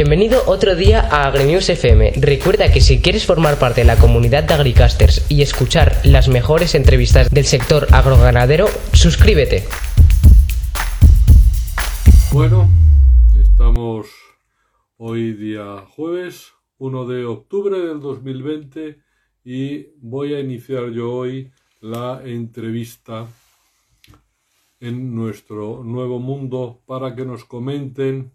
Bienvenido otro día a AgriNews FM. Recuerda que si quieres formar parte de la comunidad de Agricasters y escuchar las mejores entrevistas del sector agroganadero, suscríbete. Bueno, estamos hoy día jueves 1 de octubre del 2020 y voy a iniciar yo hoy la entrevista en nuestro nuevo mundo para que nos comenten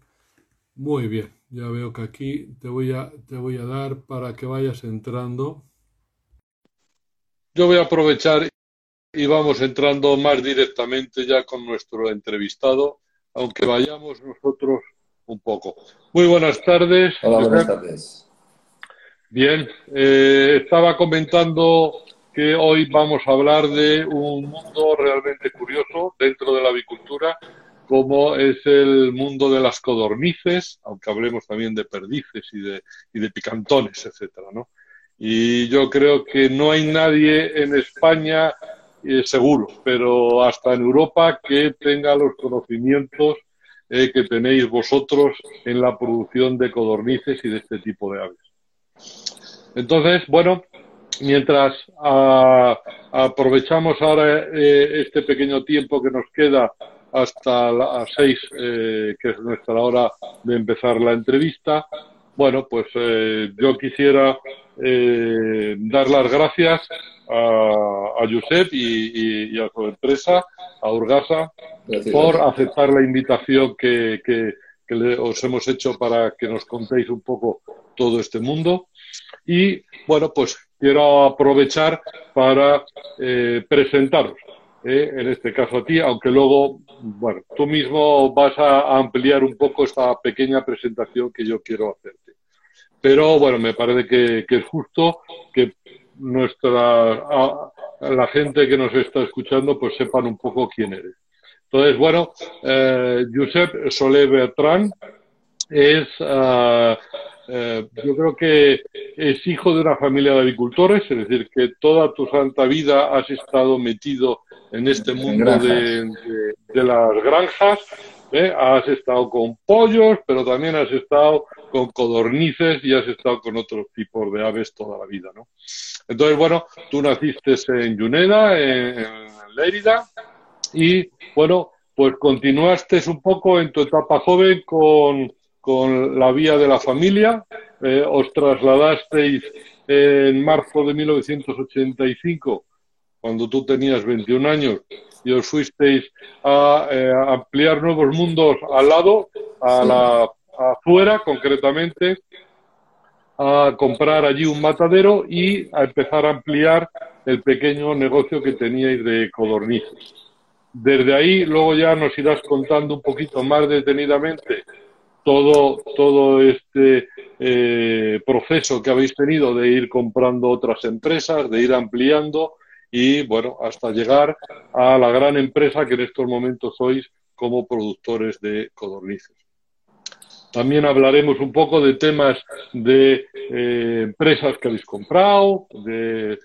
muy bien ya veo que aquí te voy a, te voy a dar para que vayas entrando. Yo voy a aprovechar y vamos entrando más directamente ya con nuestro entrevistado, aunque vayamos nosotros un poco. Muy buenas tardes. Hola, buenas tardes. Bien, eh, estaba comentando que hoy vamos a hablar de un mundo realmente curioso dentro de la avicultura como es el mundo de las codornices, aunque hablemos también de perdices y de, y de picantones, etcétera, ¿no? Y yo creo que no hay nadie en España, eh, seguro, pero hasta en Europa, que tenga los conocimientos eh, que tenéis vosotros en la producción de codornices y de este tipo de aves. Entonces, bueno, mientras ah, aprovechamos ahora eh, este pequeño tiempo que nos queda hasta las seis, eh, que es nuestra hora de empezar la entrevista. Bueno, pues eh, yo quisiera eh, dar las gracias a, a Josep y, a su empresa, a Urgasa, por aceptar la invitación que, que, os hemos hecho para que nos contéis un poco todo este mundo. Y bueno, pues quiero aprovechar para presentaros ¿eh? en este caso a ti, aunque luego, bueno, tú mismo vas a ampliar un poco esta pequeña presentación que yo quiero hacerte. Pero bueno, me parece que, es justo que nuestra la gente que nos está escuchando pues sepan un poco quién eres. Entonces, bueno, eh, Josep Solé Bertrand es, ah, eh, yo creo que es hijo de una familia de agricultores, es decir, que toda tu santa vida has estado metido en este mundo de, las granjas. ¿eh? Has estado con pollos, pero también has estado con codornices y has estado con otros tipos de aves toda la vida, ¿no? Entonces, bueno, tú naciste en Yuneda, en, en Lérida, y bueno, pues continuaste un poco en tu etapa joven con, con la vía de la familia, eh, os trasladasteis en marzo de 1985 cuando tú tenías 21 años y os fuisteis a, eh, ampliar nuevos mundos al lado, a la afuera concretamente, a comprar allí un matadero y a empezar a ampliar el pequeño negocio que teníais de codornices. Desde ahí luego ya nos irás contando un poquito más detenidamente todo, todo este eh, proceso que habéis tenido de ir comprando otras empresas, de ir ampliando y bueno, hasta llegar a la gran empresa que en estos momentos sois como productores de codornices. También hablaremos un poco de temas de eh, empresas que habéis comprado, de,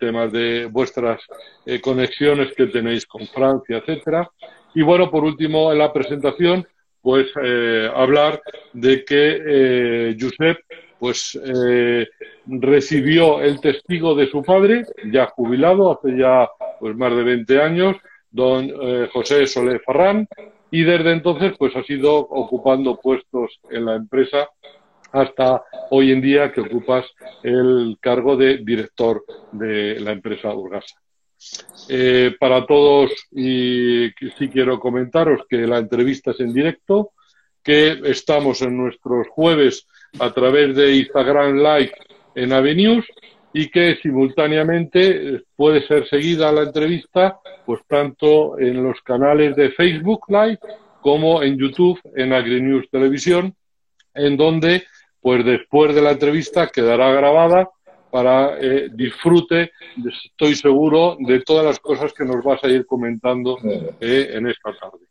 temas de vuestras eh, conexiones que tenéis con Francia, etcétera. Y bueno, por último, en la presentación, pues eh, hablar de que Josep pues eh, recibió el testigo de su padre, ya jubilado hace ya pues más de 20 años, don eh, José Solé Farrán, y desde entonces pues ha sido ocupando puestos en la empresa hasta hoy en día que ocupas el cargo de director de la empresa Urgasa. Eh, para todos, y sí quiero comentaros que la entrevista es en directo, que estamos en nuestros jueves a través de Instagram Live en Avenues y que simultáneamente eh, puede ser seguida la entrevista pues tanto en los canales de Facebook Live como en YouTube en AgriNews Televisión en donde pues después de la entrevista quedará grabada para eh, disfrute, estoy seguro, de todas las cosas que nos vas a ir comentando eh, en esta tarde.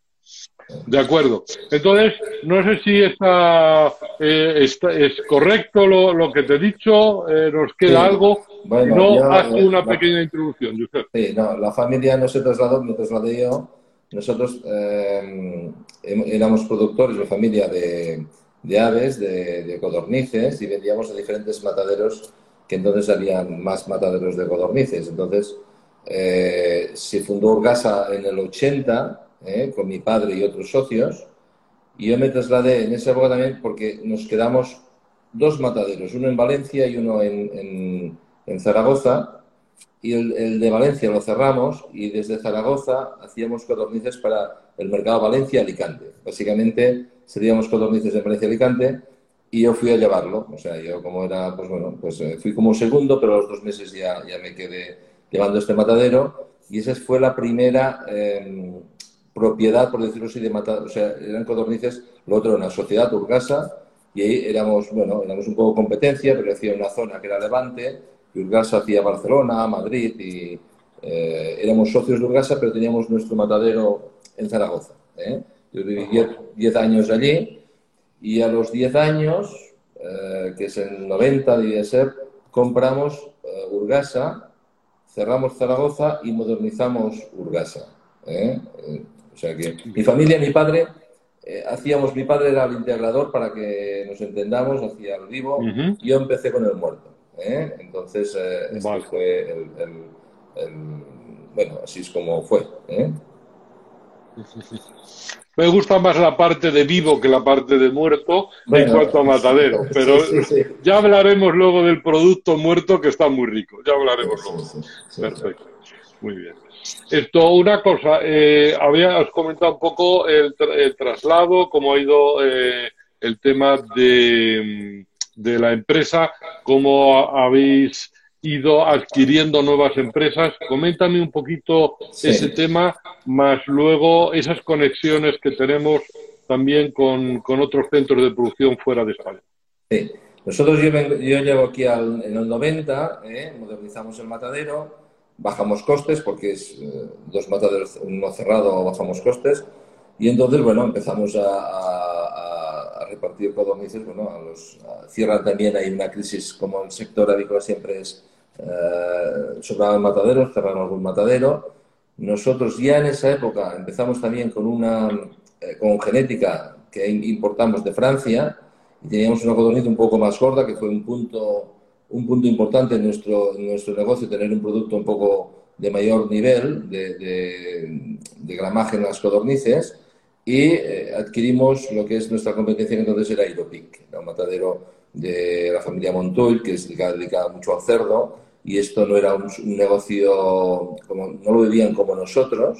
De acuerdo. Entonces, no sé si está, eh, es correcto lo, que te he dicho, eh, nos queda algo. no, haz una pequeña introducción, Josep. Sí, no, la familia no se trasladó, me trasladé yo. Nosotros eh, éramos productores, la familia, de, de aves, de, codornices, y vendíamos a diferentes mataderos, que entonces habían más mataderos de codornices. Entonces, eh, se fundó Urgasa en el 80, eh, con mi padre y otros socios, y yo me trasladé en esa época también porque nos quedamos dos mataderos, uno en Valencia y uno en, en, Zaragoza, y el, de Valencia lo cerramos y desde Zaragoza hacíamos codornices para el mercado Valencia-Alicante. Básicamente seríamos codornices de Valencia-Alicante y yo fui a llevarlo. O sea, yo como era, pues bueno, pues eh, fui como segundo, pero a los dos meses ya, ya me quedé llevando este matadero y esa fue la primera em, propiedad, por decirlo así, de matadero. O sea, eran codornices, lo otro era una sociedad, Urgasa, y ahí éramos, bueno, éramos un poco competencia, pero hacía una zona que era Levante, y Urgasa hacía Barcelona, Madrid, y eh, éramos socios de Urgasa, pero teníamos nuestro matadero en Zaragoza. ¿eh? Yo viví 10 años allí, y a los 10 años, eh, que es en 90, debía ser, compramos Urgasa, cerramos Zaragoza y modernizamos Urgasa. o sea que mi familia, mi padre, eh, hacíamos, mi padre era el integrador para que nos entendamos, hacía el vivo, yo empecé con el muerto. ¿eh? Entonces, eh, este fue el, Bueno, así es como fue. Me gusta más la parte de vivo que la parte de muerto en cuanto a matadero, pero ya hablaremos luego del producto muerto que está muy rico, ya hablaremos luego. Perfecto, muy bien. Esto, una cosa, eh, habías comentado un poco el, traslado, cómo ha ido eh, el tema de, de, la empresa, cómo habéis ido adquiriendo nuevas empresas. Coméntame un poquito ese tema, más luego esas conexiones que tenemos también con, otros centros de producción fuera de España. Sí. Nosotros, yo, yo llego aquí al, en el 90, eh, modernizamos el matadero, bajamos costes porque es eh, dos mataderos, uno cerrado, bajamos costes. Y entonces, bueno, empezamos a, repartir codornices. Bueno, a los, cierran también, hay una crisis como el sector avícola siempre es, eh, sobraban mataderos, cerraron algún matadero. Nosotros ya en esa época empezamos también con una eh, con genética que importamos de Francia y teníamos una codorniz un poco más gorda, que fue un punto un punto importante en nuestro, nuestro negocio, tener un producto un poco de mayor nivel de, de, gramaje en las codornices y eh, adquirimos lo que es nuestra competencia que entonces era Aeropic, un matadero de la familia Montoy que es dedicado mucho al cerdo y esto no era un, negocio, como, no lo vivían como nosotros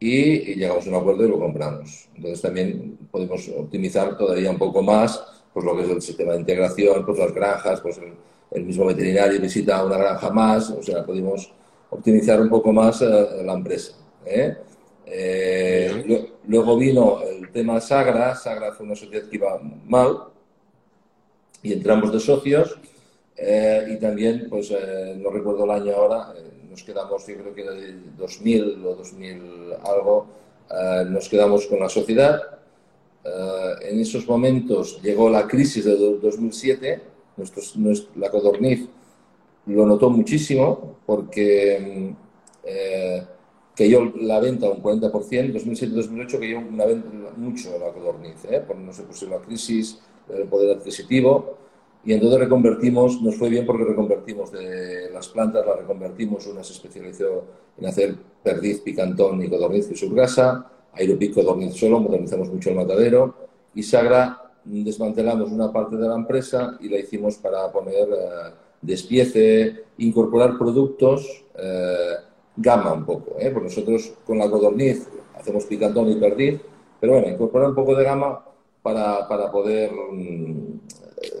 y, llegamos a un acuerdo y lo compramos. Entonces también podemos optimizar todavía un poco más pues lo que es el sistema de integración, pues las granjas, pues el, el mismo veterinario visita una granja más, o sea, pudimos optimizar un poco más eh, la empresa. ¿eh? Eh, luego vino el tema Sagra, Sagra fue una sociedad que iba mal y entramos de socios y también, pues no recuerdo el año ahora, nos quedamos, yo creo que era de 2000 o 2000 algo, nos quedamos con la sociedad. en esos momentos llegó la crisis de 2007 la codorniz lo notó muchísimo porque eh, cayó la venta un 40%, 2007-2008 cayó una venta mucho la codorniz, ¿eh? porque no se puso la crisis, el poder adquisitivo, y entonces reconvertimos, nos fue bien porque reconvertimos de las plantas, las reconvertimos, una se especializó en hacer perdiz, picantón y codorniz y surgasa, aeropic codorniz solo, modernizamos mucho el matadero, y Sagra desmantelamos una parte de la empresa y la hicimos para poner eh, despiece, incorporar productos eh, gama un poco. ¿eh? Porque nosotros con la codorniz hacemos picantón y perdiz, pero bueno, incorporar un poco de gama para, para poder mm,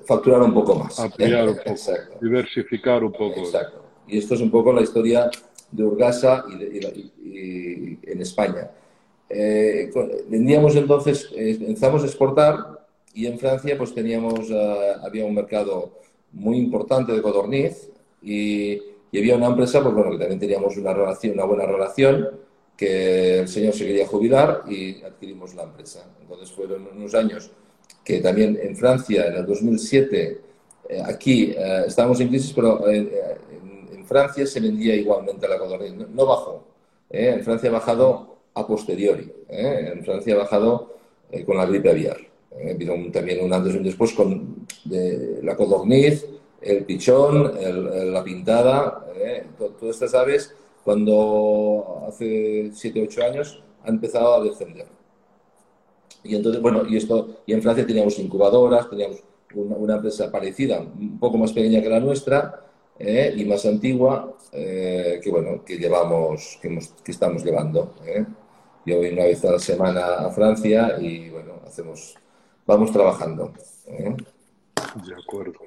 facturar un poco más. Ampliar un poco, diversificar un poco. Exacto. Y esto es un poco la historia de Urgasa y, en España. vendíamos entonces, empezamos a exportar y en Francia pues teníamos, eh, había un mercado muy importante de codorniz y, había una empresa, pues bueno, que también teníamos una relación, una buena relación, que el señor se quería jubilar y adquirimos la empresa. Entonces fueron unos años que también en Francia, en el 2007, eh, aquí eh, estábamos en crisis, pero en, Francia se vendía igualmente la codorniz, no, bajó. En Francia ha bajado a posteriori, en Francia ha bajado con la gripe aviar. ¿eh? Vino también un antes y un después con la codorniz, el pichón, la pintada, ¿eh? todas estas aves, cuando hace 7 8 años han empezado a descender. Y entonces, bueno, y esto, y en Francia teníamos incubadoras, teníamos una, empresa parecida, un poco más pequeña que la nuestra ¿eh? y más antigua, que bueno, que llevamos, que, que estamos llevando. Yo voy una vez a la semana a Francia y bueno, hacemos vamos trabajando. ¿eh? De acuerdo.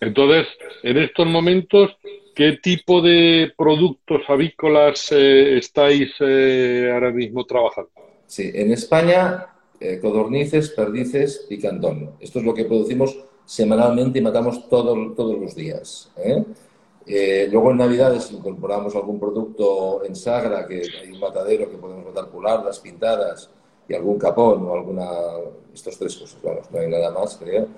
Entonces, en estos momentos, ¿qué tipo de productos avícolas eh, estáis eh, ahora mismo trabajando? Sí, en España, codornices, perdices y cantón. Esto es lo que producimos semanalmente y matamos todo, todos los días. luego en Navidades incorporamos algún producto en Sagra, que hay un matadero que podemos matar las pintadas, y algún capón o alguna, estas tres cosas, vamos, no hay nada más, creo.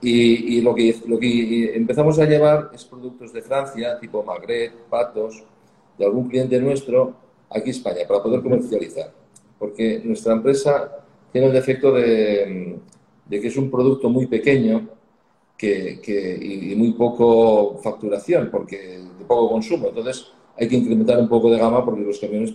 Y, lo, que, lo que empezamos a llevar es productos de Francia, tipo magret, patos, de algún cliente nuestro, aquí a España, para poder comercializar. Porque nuestra empresa tiene el defecto de, de que es un producto muy pequeño que, que, y, muy poco facturación, porque de poco consumo. Entonces hay que incrementar un poco de gama porque los camiones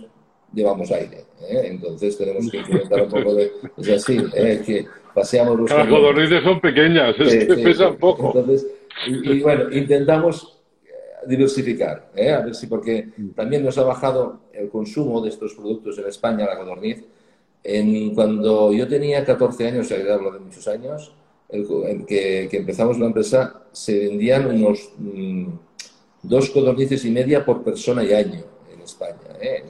llevamos aire. ¿eh? Entonces tenemos que implementar un poco de... Es así, ¿eh? que paseamos los... Las codornices son pequeñas, pesan poco. Entonces, y, bueno, intentamos eh, diversificar, ¿eh? a ver si porque también nos ha bajado el consumo de estos productos en España, la codorniz. En, cuando yo tenía 14 años, o sea, hablo de muchos años, en que, empezamos la empresa, se vendían unos mm, dos codornices y media por persona y año en España. ¿eh?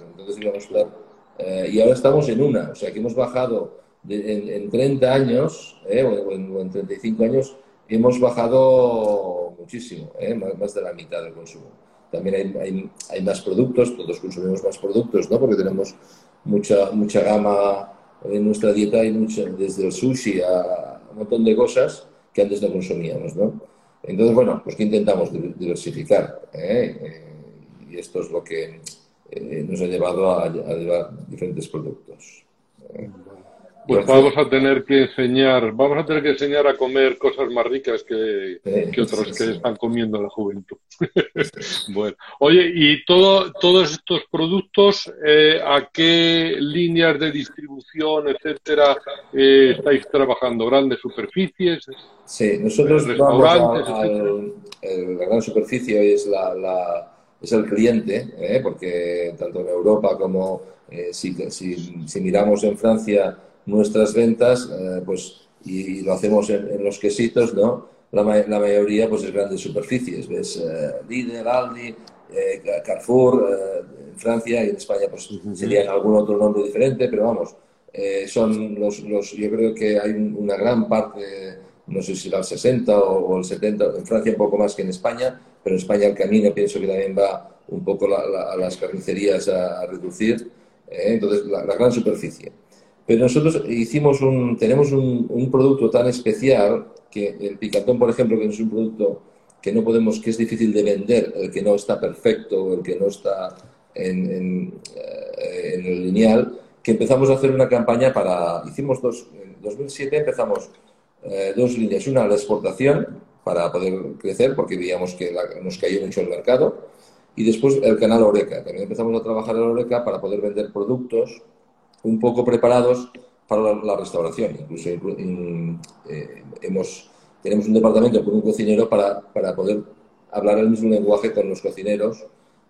Eh, y ahora estamos en una, o sea que hemos bajado en, 30 años eh, o, en, 35 años, hemos bajado muchísimo, eh, más, de la mitad del consumo. También hay, más productos, todos consumimos más productos, ¿no? porque tenemos mucha, mucha gama en nuestra dieta, hay mucha, desde el sushi a un montón de cosas que antes no consumíamos. ¿no? Entonces, bueno, pues que intentamos diversificar. y esto es lo que eh, nos ha llevado a, llevar diferentes productos. Pues vamos a tener que enseñar, vamos a tener que enseñar a comer cosas más ricas que, que otros que están comiendo la juventud. bueno, oye, y todo, todos estos productos, eh, ¿a qué líneas de distribución, etcétera, eh, estáis trabajando? ¿Grandes superficies? Sí, nosotros vamos a, la gran superficie es la es el cliente, ¿eh? porque tanto en Europa como eh, si, si, miramos en Francia nuestras ventas, eh, pues y, lo hacemos en, los quesitos, ¿no? La, la, mayoría pues es grandes superficies, ves Lidl, Aldi, Carrefour, en Francia y en España pues serían algún otro nombre diferente, pero vamos, son los, los, yo creo que hay una gran parte no sé si el 60 o, el 70, en Francia un poco más que en España, pero en España el camino pienso que también va un poco a las carnicerías a, reducir, ¿eh? entonces la, gran superficie. Pero nosotros hicimos un, tenemos un, producto tan especial que el picatón, por ejemplo, que es un producto que no podemos, que es difícil de vender, el que no está perfecto, el que no está en, eh, el lineal, que empezamos a hacer una campaña para, hicimos dos, en 2007 empezamos eh, dos líneas. Una, la exportación para poder crecer, porque veíamos que nos cayó mucho el mercado. Y después el canal Oreca. También empezamos a trabajar en Oreca para poder vender productos un poco preparados para la, restauración. Incluso eh, hemos, tenemos un departamento con un cocinero para, para poder hablar el mismo lenguaje con los cocineros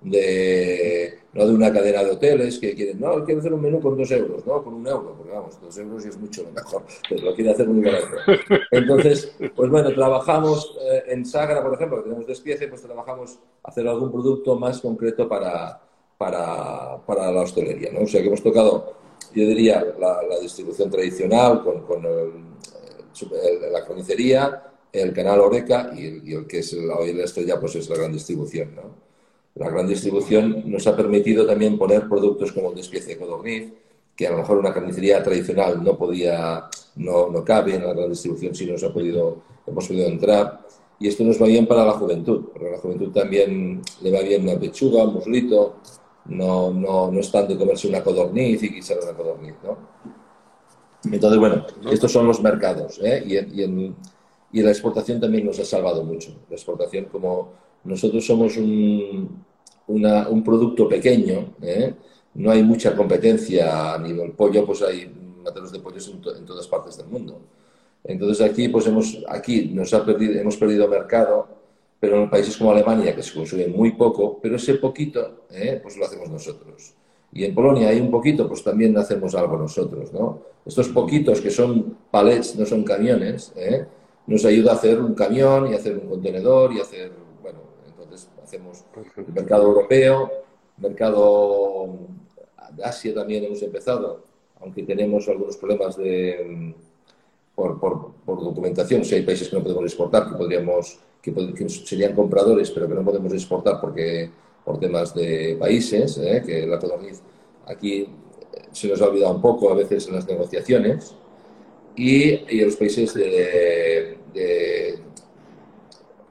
de, no de una cadena de hoteles que quieren, no, quiero hacer un menú con dos euros, no, con un euro, porque vamos, dos euros y es mucho mejor, pero lo quiere hacer muy barato. Entonces, pues bueno, trabajamos eh, en Sagra, por ejemplo, que tenemos despiece, pues trabajamos hacer algún producto más concreto para, para, para la hostelería, ¿no? O sea que hemos tocado, yo diría, la, distribución tradicional con, con la carnicería, el canal Oreca y el, que es hoy la estrella, pues es la gran distribución, ¿no? La gran distribución nos ha permitido también poner productos como el despiece de codorniz, que a lo mejor una carnicería tradicional no podía, no, no cabe en la gran distribución, si nos ha podido, hemos podido entrar. Y esto nos va bien para la juventud, porque a la juventud también le va bien una pechuga, un muslito, no, no, no es tanto comerse una codorniz y quizá una codorniz, ¿no? Entonces, bueno, estos son los mercados. ¿eh? Y, en, y, la exportación también nos ha salvado mucho. La exportación, como nosotros somos un, un producto pequeño, ¿eh? no hay mucha competencia a nivel pollo, pues hay materos de pollos en, en, todas partes del mundo. Entonces aquí, pues hemos, aquí nos ha perdido, hemos perdido mercado, pero en países como Alemania, que se consume muy poco, pero ese poquito, ¿eh? pues lo hacemos nosotros. Y en Polonia hay un poquito, pues también hacemos algo nosotros, ¿no? Estos poquitos que son palets, no son camiones, ¿eh? nos ayuda a hacer un camión y hacer un contenedor y hacer, bueno, entonces hacemos el mercado europeo, mercado de Asia también hemos empezado, aunque tenemos algunos problemas de, por, documentación, si hay países que no podemos exportar, que podríamos, que, serían compradores, pero que no podemos exportar porque por temas de países, ¿eh? que la codorniz aquí eh, se nos ha olvidado un poco a veces en las negociaciones, y, y los países de,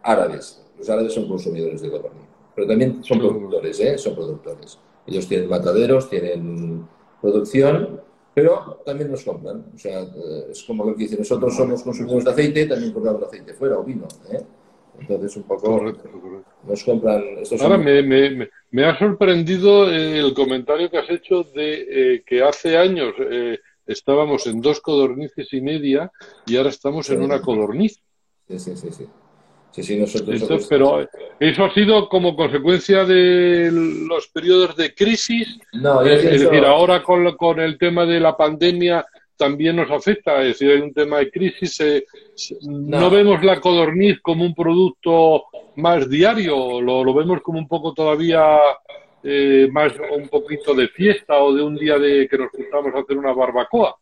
árabes. Los árabes son consumidores de codorniz, pero también son productores, ¿eh? son productores. Ellos tienen mataderos, tienen producción, pero también nos compran. O sea, eh, es como lo que dicen, nosotros somos consumidores de aceite, también compramos aceite fuera o vino. ¿eh? Entonces, un poco nos compran. Ahora, me, ha sorprendido el comentario que has hecho de eh, que hace años eh, estábamos en dos codornices y media y ahora estamos en una codorniz. Sí, sí, sí. sí. Sí, nosotros pero eso ha sido como consecuencia de los periodos de crisis. No, es decir, ahora con, con el tema de la pandemia también nos afecta. Es decir, hay un tema de crisis. Eh, no. vemos la codorniz como un producto más diario, lo, vemos como un poco todavía eh, más un poquito de fiesta o de un día de que nos juntamos a hacer una barbacoa.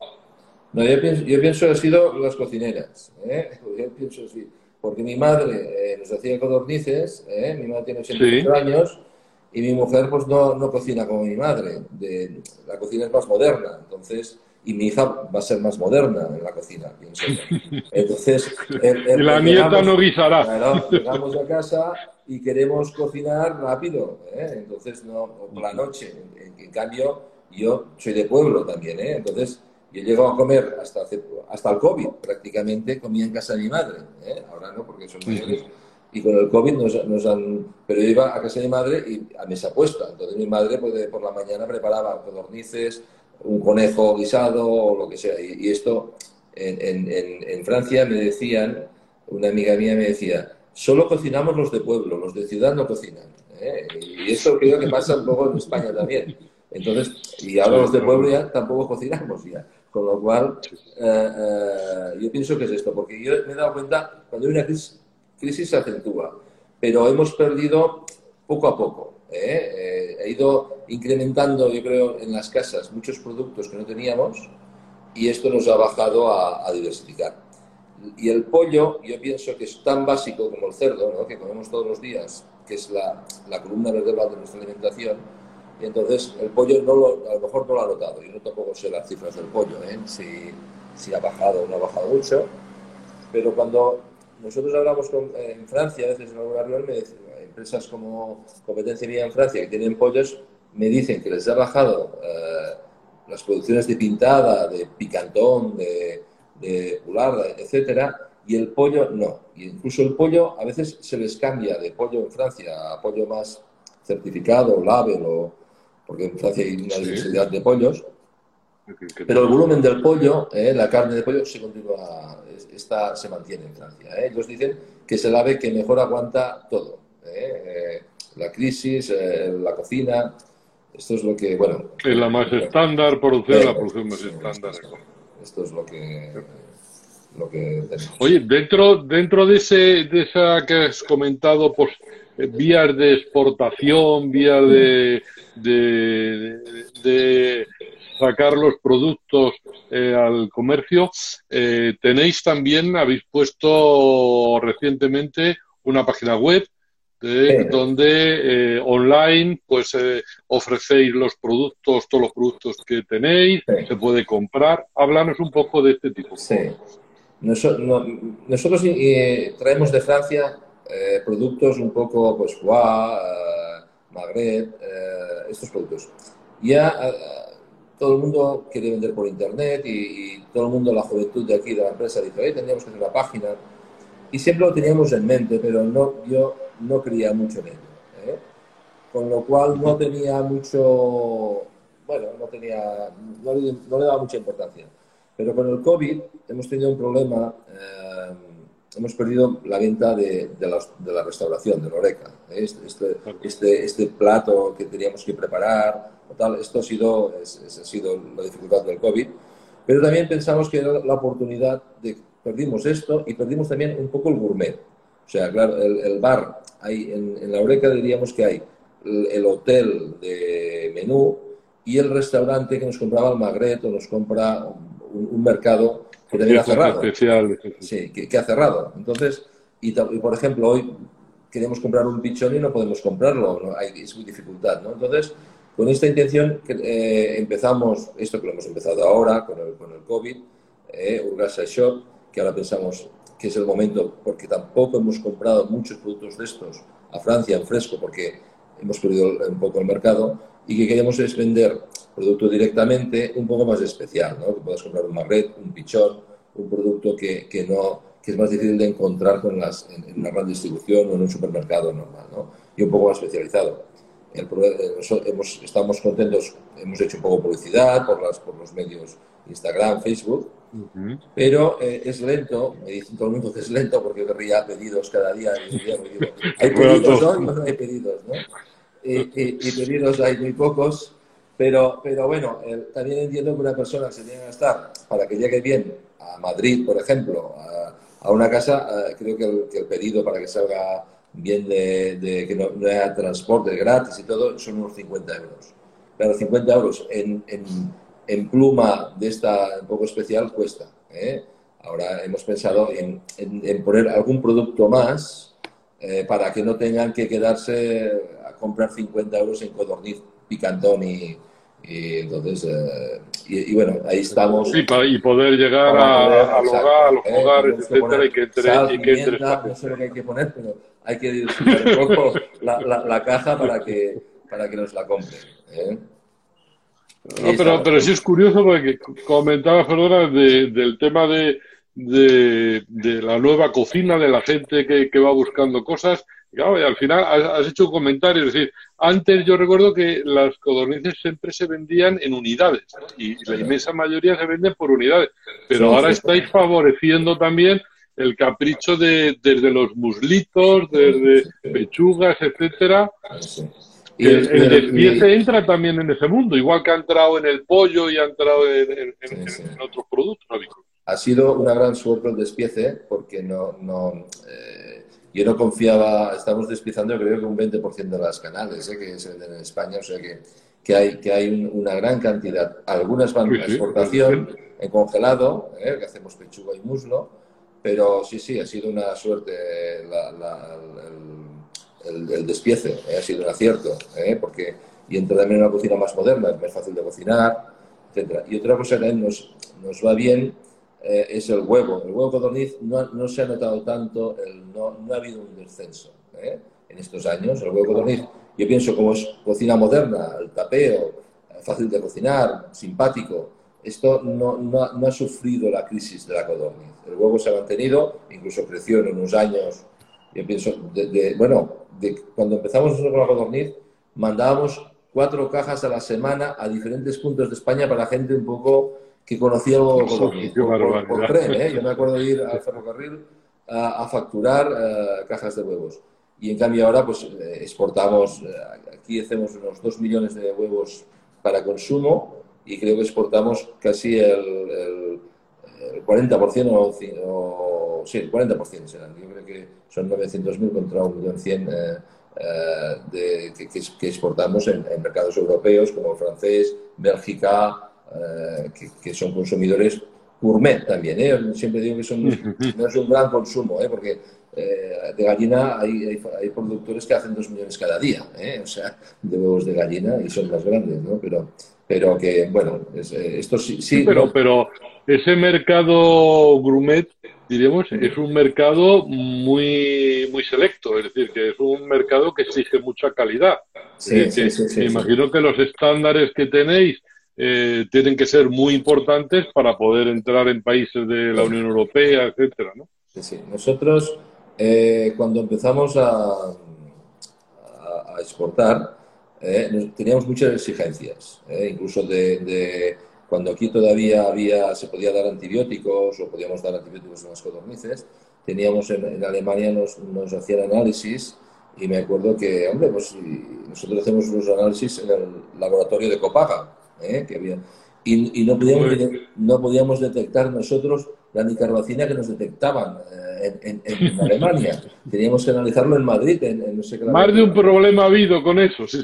No, yo pienso, yo pienso que ha sido las cocineras. ¿eh? Yo pienso así. Porque mi madre nos hacía codornices, mi madre tiene 84 años, y mi mujer pues no, no cocina como mi madre. De, la cocina es más moderna. Entonces, y mi hija va a ser más moderna en la cocina, pienso. Entonces, la nieta no guisará. llegamos a casa y queremos cocinar rápido, ¿eh? entonces no por la noche. En, cambio, yo soy de pueblo también, ¿eh? entonces yo llego a comer hasta hasta el COVID, prácticamente comía en casa de mi madre. ¿eh? Ahora no, porque son mayores. Y con el COVID nos, nos, han... Pero yo iba a casa de mi madre y a mesa puesta. Entonces mi madre pues, por la mañana preparaba codornices, un conejo guisado o lo que sea. Y, esto en, en, en, Francia me decían, una amiga mía me decía, solo cocinamos los de pueblo, los de ciudad no cocinan. ¿eh? Y esto creo que pasa un poco en España también. Entonces, y ahora los de pueblo ya tampoco cocinamos ya. Con lo cual, eh, eh, yo pienso que es esto, porque yo me he dado cuenta, cuando hay una crisis, crisis se acentúa, pero hemos perdido poco a poco. ¿Eh? he ido incrementando, yo creo, en las casas muchos productos que no teníamos y esto nos ha bajado a, diversificar. Y el pollo, yo pienso que es tan básico como el cerdo, que comemos todos los días, que es la, la columna vertebral de nuestra alimentación, y entonces el pollo no lo, a lo mejor no lo ha notado. Yo no tampoco sé las cifras del pollo, ¿eh? si, si ha bajado o no ha bajado mucho, pero cuando nosotros hablamos con, en Francia, a veces en alguna reunión me dicen, empresas como Competencia Mía en Francia que tienen pollos me dicen que les ha bajado eh, las producciones de pintada, de picantón, de, de pularda, etcétera, y el pollo no. Y incluso el pollo a veces se les cambia de pollo en Francia a pollo más certificado, label, o, porque en Francia hay una diversidad de pollos. Pero el volumen del pollo, eh, la carne de pollo, se continúa, está, se mantiene en Francia. Eh. Ellos dicen que es el ave que mejor aguanta todo. Eh, la crisis, eh, la cocina. Esto es lo que, bueno. Es la más estándar, producción, la producción más estándar. Esto es lo que. Lo que Oye, dentro, dentro de, ese, de esa que has comentado, pues, eh, vías de exportación, vías de, de, sacar los productos al comercio, tenéis también, habéis puesto recientemente una página web donde eh, online pues eh, ofrecéis los productos, todos los productos que tenéis, se puede comprar. Háblanos un poco de este tipo. Sí. nosotros eh, traemos de Francia productos un poco, pues, Foie, Magret, estos productos. Ya todo el mundo quiere vender por internet y, todo el mundo, la juventud de aquí, de la empresa, dice, tendríamos que hacer una página. Y siempre lo teníamos en mente, pero no, yo no creía mucho en ello. ¿eh? Con lo cual no tenía mucho, bueno, no, tenía, no, le daba mucha importancia. Pero con el COVID hemos tenido un problema. Eh, hemos perdido la venta de, de, la, restauración, de Loreca. Este, este, este, este, plato que teníamos que preparar, o tal, esto ha sido, ha sido la dificultad del COVID. Pero también pensamos que era la oportunidad de, perdimos esto y perdimos también un poco el gourmet. O sea, claro, el, bar, hay, en, en, la Oreca diríamos que hay el, hotel de menú y el restaurante que nos compraba el Magret o nos compra un mercado que también ha cerrado. Sí, que, ha cerrado. Entonces, y, por ejemplo, hoy queremos comprar un pichón y no podemos comprarlo, ¿no? Hay, es muy dificultad, ¿no? Entonces, con esta intención que, eh, empezamos, esto que lo hemos empezado ahora con el, con el COVID, eh, Urgasa Shop, que ahora pensamos que es el momento, porque tampoco hemos comprado muchos productos de estos a Francia en fresco, porque hemos perdido un poco el mercado, y que queremos es vender producto directamente un poco más especial, ¿no? que puedas comprar un magret, un pichón, un producto que, que, no, que es más difícil de encontrar con las, en, una gran distribución o en un supermercado normal, ¿no? y un poco más especializado. El, hemos, estamos contentos, hemos hecho un poco publicidad por, las, por los medios Instagram, Facebook, pero eh, es lento, me dicen todo el mundo que es lento porque querría pedidos cada día. hay pedidos hoy, no hay pedidos, ¿no? Y, y, y pedidos hay muy pocos pero, pero bueno, también entiendo que una persona que se tiene que gastar para que llegue bien a Madrid, por ejemplo, a, una casa, eh, creo que el, pedido para que salga bien de, que no, haya transporte gratis y todo, son unos 50 euros. Pero 50 euros en, en, pluma de esta un poco especial cuesta. ¿eh? Ahora hemos pensado en, en, poner algún producto más eh, para que no tengan que quedarse a comprar 50 euros en codorniz, picantón y, y entonces, eh, y, bueno, ahí estamos. Sí, para, y poder llegar a, al hogar, a los eh, hogares, etcétera, y que entre, y que entre No sé lo que hay que poner, pero hay que un poco la, la, la, caja para que, para que nos la compren. ¿eh? No, pero, pero sí es curioso porque comentaba Fernanda de, del tema de, de, de, la nueva cocina, de la gente que, que va buscando cosas Claro, y al final has, hecho un comentario, es decir, antes yo recuerdo que las codornices siempre se vendían en unidades y la inmensa mayoría se venden por unidades, pero ahora estáis favoreciendo también el capricho de desde los muslitos, desde pechugas, etcétera. Y el, despiece entra también en ese mundo, igual que ha entrado en el pollo y ha entrado en, otros productos. Ha sido una gran suerte el despiece porque no, no eh, yo no confiaba, estamos despiezando creo que un 20% de las canales ¿eh? que se venden en España, o sea que, que hay, que hay una gran cantidad. Algunas van a exportación en congelado, ¿eh? que hacemos pechuga y muslo, pero sí, sí, ha sido una suerte el, el, despiece, ¿eh? ha sido un acierto, porque y entra también en una cocina más moderna, es más fácil de cocinar, etc. Y otra cosa que nos, nos va bien eh, es el huevo. El huevo codorniz no, no se ha notado tanto, el, no, no, ha habido un descenso ¿eh? en estos años. El huevo codorniz, yo pienso como es cocina moderna, el tapeo, fácil de cocinar, simpático, esto no, no, ha sufrido la crisis de la codorniz. El huevo se ha mantenido, incluso creció en unos años. Yo pienso, de, bueno, de, cuando empezamos con la codorniz, mandábamos cuatro cajas a la semana a diferentes puntos de España para gente un poco que conocía por, por, tren. ¿eh? Yo me acuerdo de ir al ferrocarril a, facturar eh, cajas de huevos. Y en cambio ahora pues eh, exportamos, aquí hacemos unos 2 millones de huevos para consumo y creo que exportamos casi el, 40% o, o, sí, el 40% serán. Yo creo que son 900.000 contra 1.100.000 de, que, que, exportamos en, en mercados europeos como francés, Bélgica, eh, que, son consumidores gourmet también. ¿eh? Siempre digo que son, no es un gran consumo, ¿eh? porque eh, de gallina hay, hay, productores que hacen dos millones cada día, o sea, de huevos de gallina y son más grandes, ¿no? Pero, pero que, bueno, esto sí. sí, pero, pero ese mercado gourmet, diremos, es un mercado muy, muy selecto, es decir, que es un mercado que exige mucha calidad. Sí, sí, sí, me imagino que los estándares que tenéis eh, tienen que ser muy importantes para poder entrar en países de la Unión Europea, etcétera, ¿no? Sí, sí. Nosotros, eh, cuando empezamos a, exportar, eh, teníamos muchas exigencias, incluso de, cuando aquí todavía había, se podía dar antibióticos o podíamos dar antibióticos en las codornices, teníamos en, Alemania, nos, nos hacían análisis y me acuerdo que, hombre, pues nosotros hacemos los análisis en el laboratorio de Copaga, ¿eh? que había, y, no, podíamos, no podíamos detectar nosotros la nicarbacina que nos detectaban eh, en, Alemania. Teníamos que analizarlo en Madrid. En, no sé qué Más de un problema ha habido con eso, sí,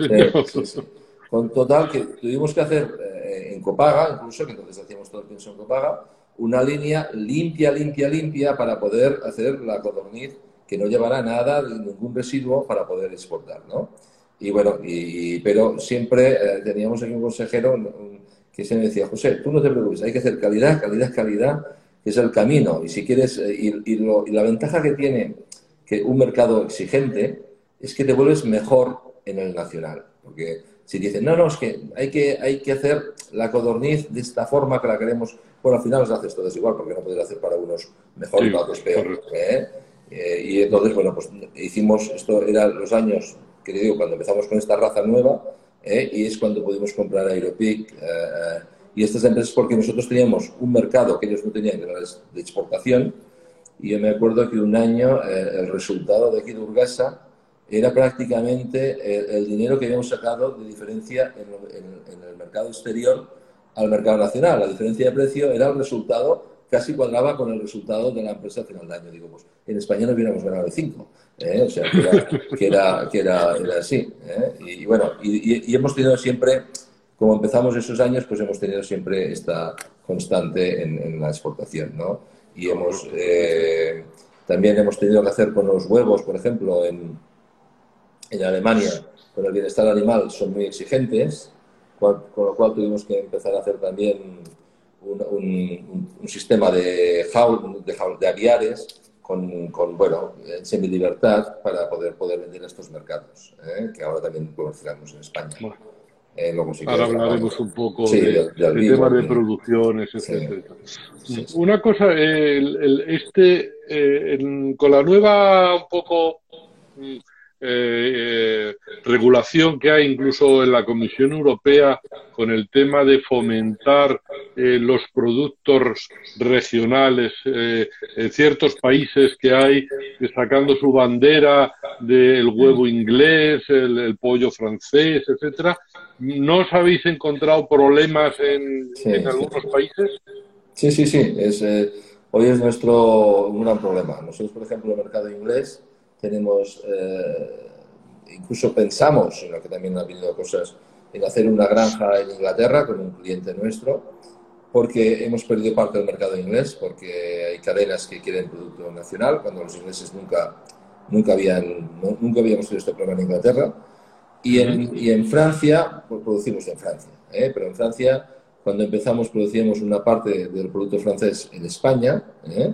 Con total que tuvimos que hacer eh, en Copaga, incluso, que entonces hacíamos todo el pienso en Copaga, una línea limpia, limpia, limpia para poder hacer la codorniz que no llevará nada, ningún residuo para poder exportar, ¿no? Y bueno, y, pero siempre eh, teníamos aquí un consejero que se me decía, José, tú no te preocupes, hay que hacer calidad, calidad, calidad, es el camino. Y si quieres, eh, y, y, la ventaja que tiene que un mercado exigente es que te vuelves mejor en el nacional. Porque si dicen, no, no, es que hay que, hay que hacer la codorniz de esta forma que la queremos, bueno, al final las haces todas igual, porque no puedes hacer para unos mejor y para otros peor. ¿eh? y entonces, bueno, pues hicimos, esto eran los años que te digo, cuando empezamos con esta raza nueva, ¿eh? y es cuando pudimos comprar Aeropic eh, y estas empresas, porque nosotros teníamos un mercado que ellos no tenían, que era de exportación, y yo me acuerdo que un año eh, el resultado de aquí de Urgasa era prácticamente el, dinero que habíamos sacado de diferencia en, en el mercado exterior al mercado nacional. La diferencia de precio era el resultado casi cuadraba con el resultado de la empresa a final de año. Digo, pues en España no hubiéramos ganado de 5. ¿eh? O sea, que era, que era, era, así. ¿eh? Y, bueno, y, hemos tenido siempre, como empezamos esos años, pues hemos tenido siempre esta constante en, la exportación, ¿no? Y hemos, eh, también hemos tenido que hacer con los huevos, por ejemplo, en, en Alemania, con el bienestar animal, son muy exigentes, con lo cual tuvimos que empezar a hacer también un, un, sistema de, jaul, de, de aviares con, con, bueno, en semilibertad para poder, poder vender a estos mercados, ¿eh? que ahora también comerciamos en España. Eh, ahora hablaremos un poco del de, tema de producciones, etc. Una cosa, el, este, eh, con la nueva un poco mm, eh, regulación que hay incluso en la Comisión Europea con el tema de fomentar eh, los productos regionales eh, en ciertos países que hay sacando su bandera del huevo inglés, el, pollo francés, etcétera. ¿No os habéis encontrado problemas en, algunos países? Sí, sí, sí. Es, eh, hoy es nuestro un gran problema. Nosotros, por ejemplo, el mercado inglés tenemos, eh, incluso pensamos, sino que también ha habido cosas, en hacer una granja en Inglaterra con un cliente nuestro, porque hemos perdido parte del mercado inglés, porque hay cadenas que quieren producto nacional, cuando los ingleses nunca, nunca, habían, nunca habíamos tenido este problema en Inglaterra. Y en, y en Francia, pues producimos en Francia, ¿eh? pero en Francia, cuando empezamos, producíamos una parte del producto francés en España, ¿eh?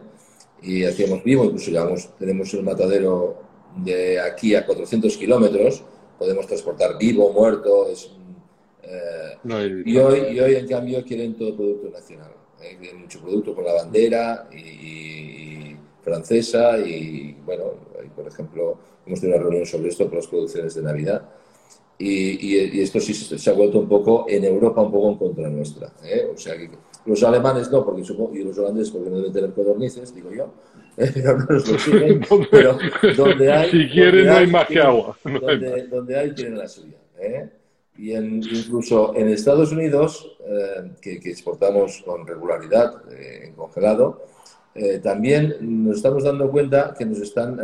Y hacíamos vivo, incluso llevamos, tenemos el matadero de aquí a 400 kilómetros, podemos transportar vivo, muerto, es, eh, y, hoy, y hoy en cambio quieren todo producto nacional, ¿eh? quieren mucho producto con la bandera y, francesa y bueno, por ejemplo, hemos tenido una reunión sobre esto con las producciones de Navidad. Y, y, esto sí se ha vuelto un poco en Europa un poco en contra nuestra. ¿eh? O sea que los alemanes no, porque supongo, y los holandeses porque no deben tener codornices, digo yo, pero no los siguen, pero donde hay... Si quieren no hay más que agua. Donde, donde, hay tienen la suya. ¿eh? Y en, incluso en Estados Unidos, eh, que, que, exportamos con regularidad eh, en congelado, eh, también nos estamos dando cuenta que nos están,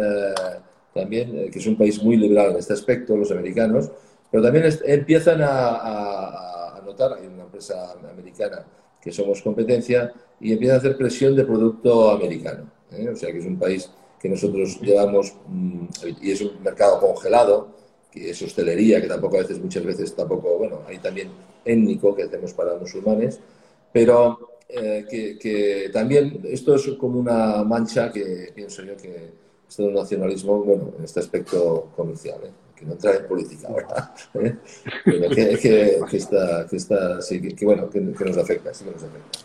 también, que es un país muy liberal en este aspecto, los americanos, pero también empiezan a, a, a notar, hay una empresa americana que somos competencia, y empieza a hacer presión de producto americano. ¿eh? O sea que es un país que nosotros llevamos, mm, y es un mercado congelado, que es hostelería, que tampoco a veces, muchas veces tampoco, bueno, hay también étnico que hacemos para musulmanes, pero eh, que, también esto es como una mancha que pienso yo que en el nacionalismo, bueno, en este aspecto comercial, ¿eh? Que no entra en política ahora, ¿eh? pero que, está, que está, sí, que, bueno, que, nos afecta, sí que nos afecta.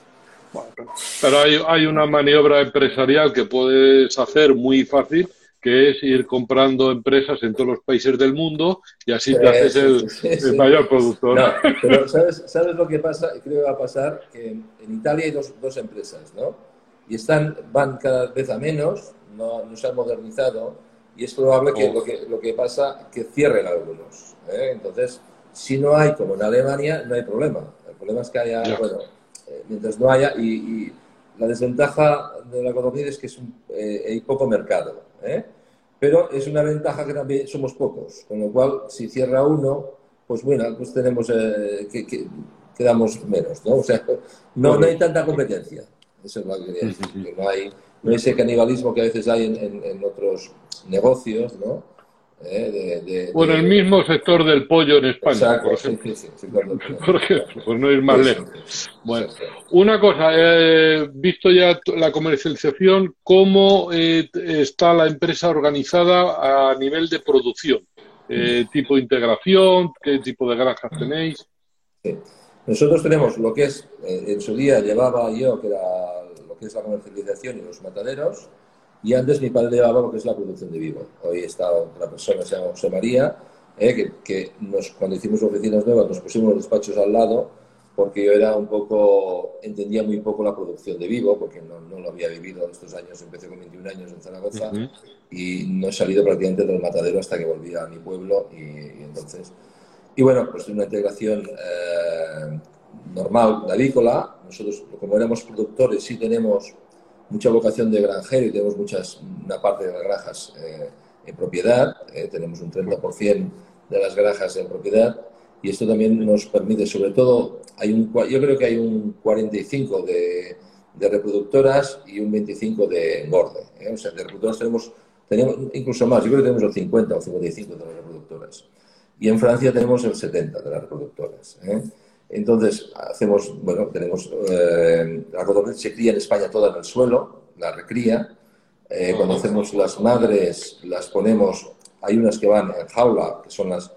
pero hay, hay una maniobra empresarial que puedes hacer muy fácil, que es ir comprando empresas en todos los países del mundo y así te haces el, mayor productor. No, pero ¿sabes, ¿sabes, lo que pasa? Creo que va a pasar que en Italia hay dos, dos empresas, ¿no? Y están, van cada vez a menos, no, no se han modernizado y es probable que, lo, que lo que pasa que cierren algunos. ¿eh? Entonces, si no hay, como en Alemania, no hay problema. El problema es que haya, bueno, eh, mientras no haya, y, la desventaja de la economía es que es eh, hay poco mercado. ¿eh? Pero es una ventaja que también somos pocos, con lo cual si cierra uno, pues bueno, pues tenemos eh, que, quedamos menos, ¿no? O sea, no, no hay tanta competencia. Eso es lo que quería decir, que no hay, no hay ese canibalismo que a veces hay en, en otros negocios, ¿no? ¿eh? bueno, el mismo sector del pollo en España, por ejemplo. por no ir más lejos. Bueno, una cosa, eh, visto ya la comercialización, ¿cómo eh, está la empresa organizada a nivel de producción? Eh, ¿Tipo de integración? ¿Qué tipo de granjas tenéis? Nosotros tenemos lo que es, en su día llevaba yo, que era que es la comercialización y los mataderos, y antes mi padre llevaba lo que es la producción de vivo. Hoy está otra persona, se llama José María, eh, que, que nos, cuando hicimos oficinas nuevas nos pusimos los despachos al lado porque yo era un poco, entendía muy poco la producción de vivo, porque no, no lo había vivido en estos años, empecé con 21 años en Zaragoza y no he salido prácticamente del matadero hasta que volví a mi pueblo y, entonces... Y bueno, pues una integración eh, normal, de avícola. Nosotros, como éramos productores, sí tenemos mucha vocación de granjero y tenemos muchas, una parte de las granjas eh, en propiedad, eh, tenemos un 30% de las granjas en propiedad y esto también nos permite, sobre todo, hay un, yo creo que hay un 45 de, de reproductoras y un 25 de engorde. Eh, o sea, de reproductoras tenemos, tenemos incluso más, yo creo que tenemos el 50 o 55 de las reproductoras. Y en Francia tenemos el 70 de las reproductoras. Entonces, hacemos, bueno, tenemos, eh, la codorniz se cría en España toda en el suelo, la recría. Eh, cuando hacemos las madres, las ponemos, hay unas que van en jaula, que son las,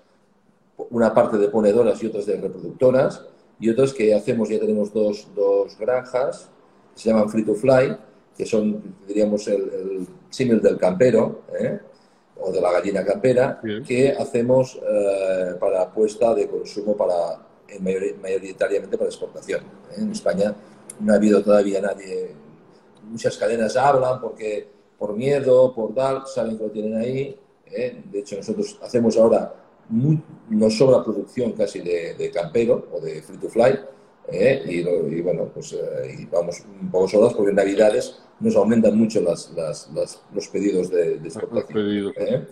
una parte de ponedoras y otras de reproductoras, y otras que hacemos, ya tenemos dos, dos granjas, que se llaman free to fly, que son, diríamos, el, símil del campero, ¿eh? o de la gallina campera, que hacemos eh, para puesta de consumo para mayoritariamente para exportación. ¿eh? En España no ha habido todavía nadie, muchas cadenas hablan porque por miedo, por tal, saben que lo tienen ahí. ¿eh? De hecho, nosotros hacemos ahora, muy, nos sobra producción casi de, campero o de free to fly. ¿eh? Y, bueno, pues y vamos un poco solos porque en Navidades nos aumentan mucho las, las, los pedidos de, exportación.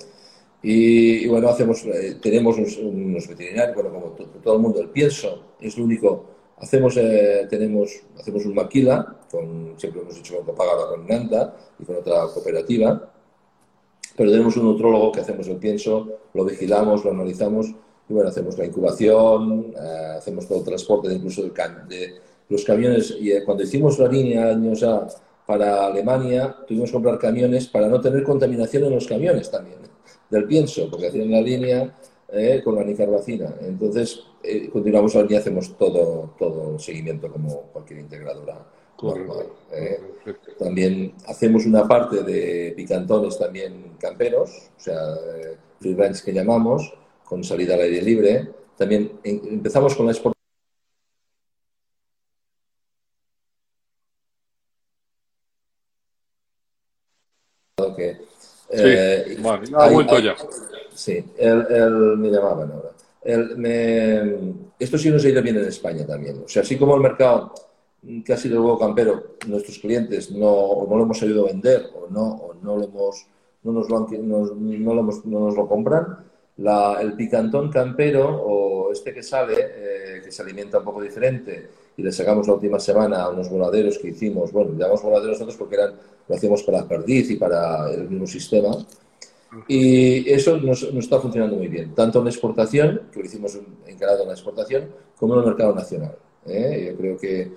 Y, bueno, hacemos, eh, tenemos unos, veterinarios, bueno, como todo el mundo, el pienso es lo único. Hacemos, eh, tenemos, hacemos un maquila, con, siempre hemos hecho con Copagada con Nanta y con otra cooperativa, pero tenemos un nutrólogo que hacemos el pienso, lo vigilamos, lo analizamos y bueno, hacemos la incubación, eh, hacemos todo el transporte, incluso de, los camiones. Y cuando hicimos la línea años para Alemania, tuvimos que comprar camiones para no tener contaminación en los camiones también del pienso, porque hacían la línea eh, con la nicarbacina. Entonces, eh, continuamos la línea, hacemos todo, todo el seguimiento como cualquier integradora normal. Eh. También hacemos una parte de picantones también camperos, o sea, free range que llamamos, con salida al aire libre. También empezamos con la exportación que eh, ha vuelto ya. Sí, él, me llamaban ahora. esto sí nos ha ido bien en España también. O sea, así como el mercado que ha sido el huevo campero, nuestros clientes no, no lo hemos ayudado a vender o no, o no, lo hemos, no, nos lo, no, lo no nos lo compran, la, el picantón campero o este que sale, eh, que se alimenta un poco diferente, y le sacamos la última semana a unos voladeros que hicimos, bueno, llamamos voladeros nosotros porque eran, lo hacíamos para perdiz y para el mismo sistema. Y eso nos, está funcionando muy bien, tanto en exportación, que lo hicimos encarado en la exportación, como en el mercado nacional. ¿eh? Yo creo que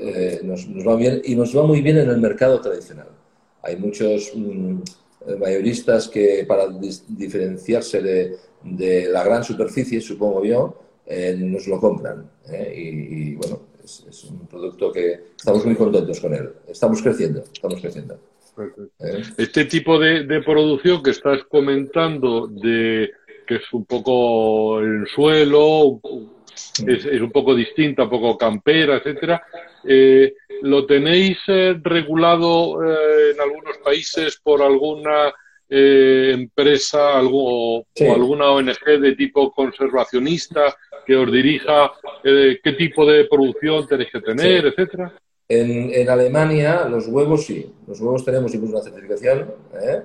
eh, nos, va bien y nos va muy bien en el mercado tradicional. Hay muchos mm, mayoristas que para diferenciarse de, la gran superficie, supongo yo, nos lo compran. y, bueno, es, un producto que estamos muy contentos con él. Estamos creciendo, estamos creciendo. Este tipo de, producción que estás comentando, de que es un poco el suelo, es, un poco distinta, un poco campera, etcétera, eh, ¿lo tenéis eh, regulado eh, en algunos países por alguna empresa o alguna ONG de tipo conservacionista que os dirija qué tipo de producción tenéis que tener, etcétera? En, Alemania los huevos sí, los huevos tenemos incluso una certificación ¿eh?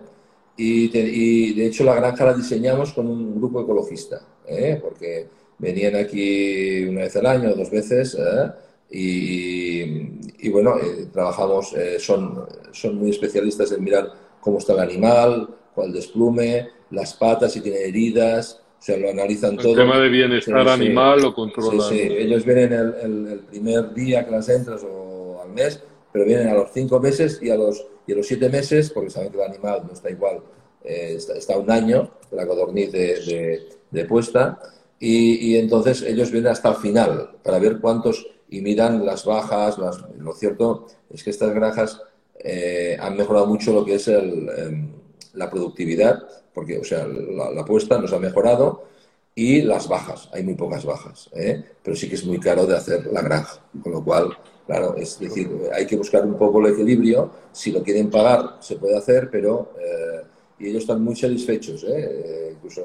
y, de hecho la granja la diseñamos con un grupo ecologista, ¿eh? porque venían aquí una vez al año, dos veces ¿eh? y, bueno, trabajamos, son, son muy especialistas en mirar cómo está el animal, cuál desplume, las patas, si tiene heridas, o sea, lo analizan todo. El tema de bienestar animal lo controlan. Sí, sí, ellos vienen el, el, primer día que las entras o mes, pero vienen a los cinco meses y a los, y a los siete meses, porque saben que el animal no está igual, eh, está, un año, la codorniz de, de, puesta, y, y, entonces ellos vienen hasta el final para ver cuántos, y miran las bajas, las, lo cierto es que estas granjas eh, han mejorado mucho lo que es el, em, la productividad, porque, o sea, la, la puesta nos ha mejorado, y las bajas, hay muy pocas bajas, ¿eh? pero sí que es muy caro de hacer la granja, con lo cual Claro, es decir, hay que buscar un poco el equilibrio. Si lo quieren pagar, se puede hacer, pero. Eh, y ellos están muy satisfechos, ¿eh? incluso.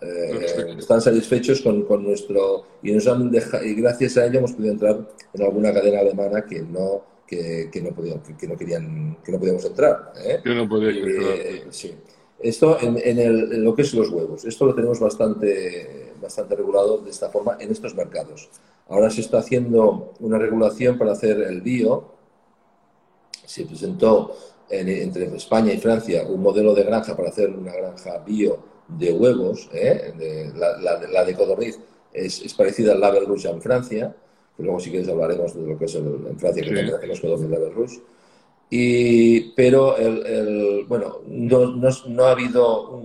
Eh, están satisfechos con, con, nuestro y nos han y gracias a ello hemos podido entrar en alguna cadena alemana que no que, que no podían que, no querían que no podíamos entrar ¿eh? que no eh, sí esto en, en, el, en, lo que es los huevos esto lo tenemos bastante bastante regulado de esta forma en estos mercados Ahora se está haciendo una regulación para hacer el bio. Se presentó entre España y Francia un modelo de granja para hacer una granja bio de huevos. ¿eh? la, de codorniz es, parecida al Label Rouge en Francia, luego si quieres hablaremos de lo que es en Francia, que también hacemos codorniz Label Rouge. Y, pero el, bueno, no, ha habido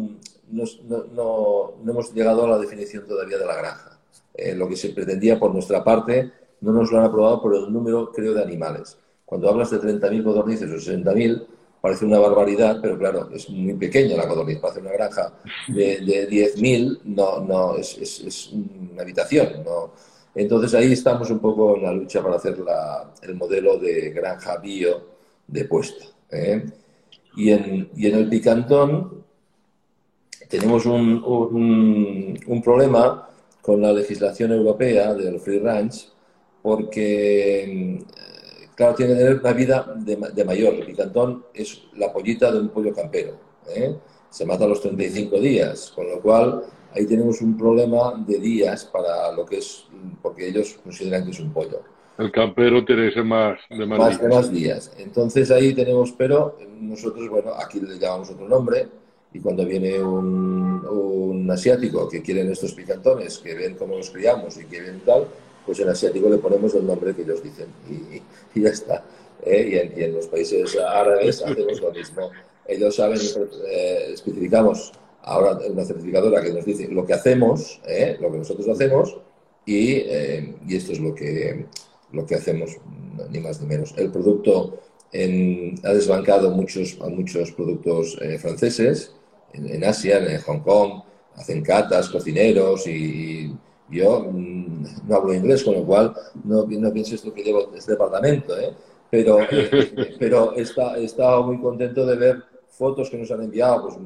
no, no hemos llegado a la definición todavía de la granja. Eh, lo que se pretendía por nuestra parte, no nos lo han aprobado por el número, creo, de animales. Cuando hablas de 30.000 codornices o 60.000, parece una barbaridad, pero claro, es muy pequeña la codorniz. Para hacer una granja de, de 10.000, no, no, es, es, una habitación. No. Entonces ahí estamos un poco en la lucha para hacer la, el modelo de granja bio de puesta. ¿eh? Y, en, y, en, el picantón tenemos un, un, un problema con la legislación europea del free range, porque, mm, claro, tiene que tener una vida de, mayor. El picantón es la pollita de un pollo campero. ¿eh? Se mata a los 35 días, con lo cual ahí tenemos un problema de días para lo que es, porque ellos consideran que es un pollo. El campero tiene que ser más de más, más días. Entonces ahí tenemos, pero nosotros, bueno, aquí le llamamos otro nombre, y cuando viene un, asiático que quieren estos picantones, que ven cómo los criamos y que ven tal, pues en asiático le ponemos el nombre que ellos dicen y, ya está. ¿eh? Y, en, los países árabes hacemos lo mismo. Ellos saben, eh, especificamos ahora una certificadora que nos dice lo que hacemos, ¿eh? lo que nosotros hacemos, y, y, esto es lo que, lo que hacemos, ni más ni menos. El producto ha desbancado muchos, a muchos productos franceses, en, Asia, en Hong Kong, hacen catas, cocineros y, yo mm, no hablo inglés, con lo cual no, no pienso esto que llevo este departamento, ¿eh? pero, eh, pero he, estado muy contento de ver fotos que nos han enviado. Pues,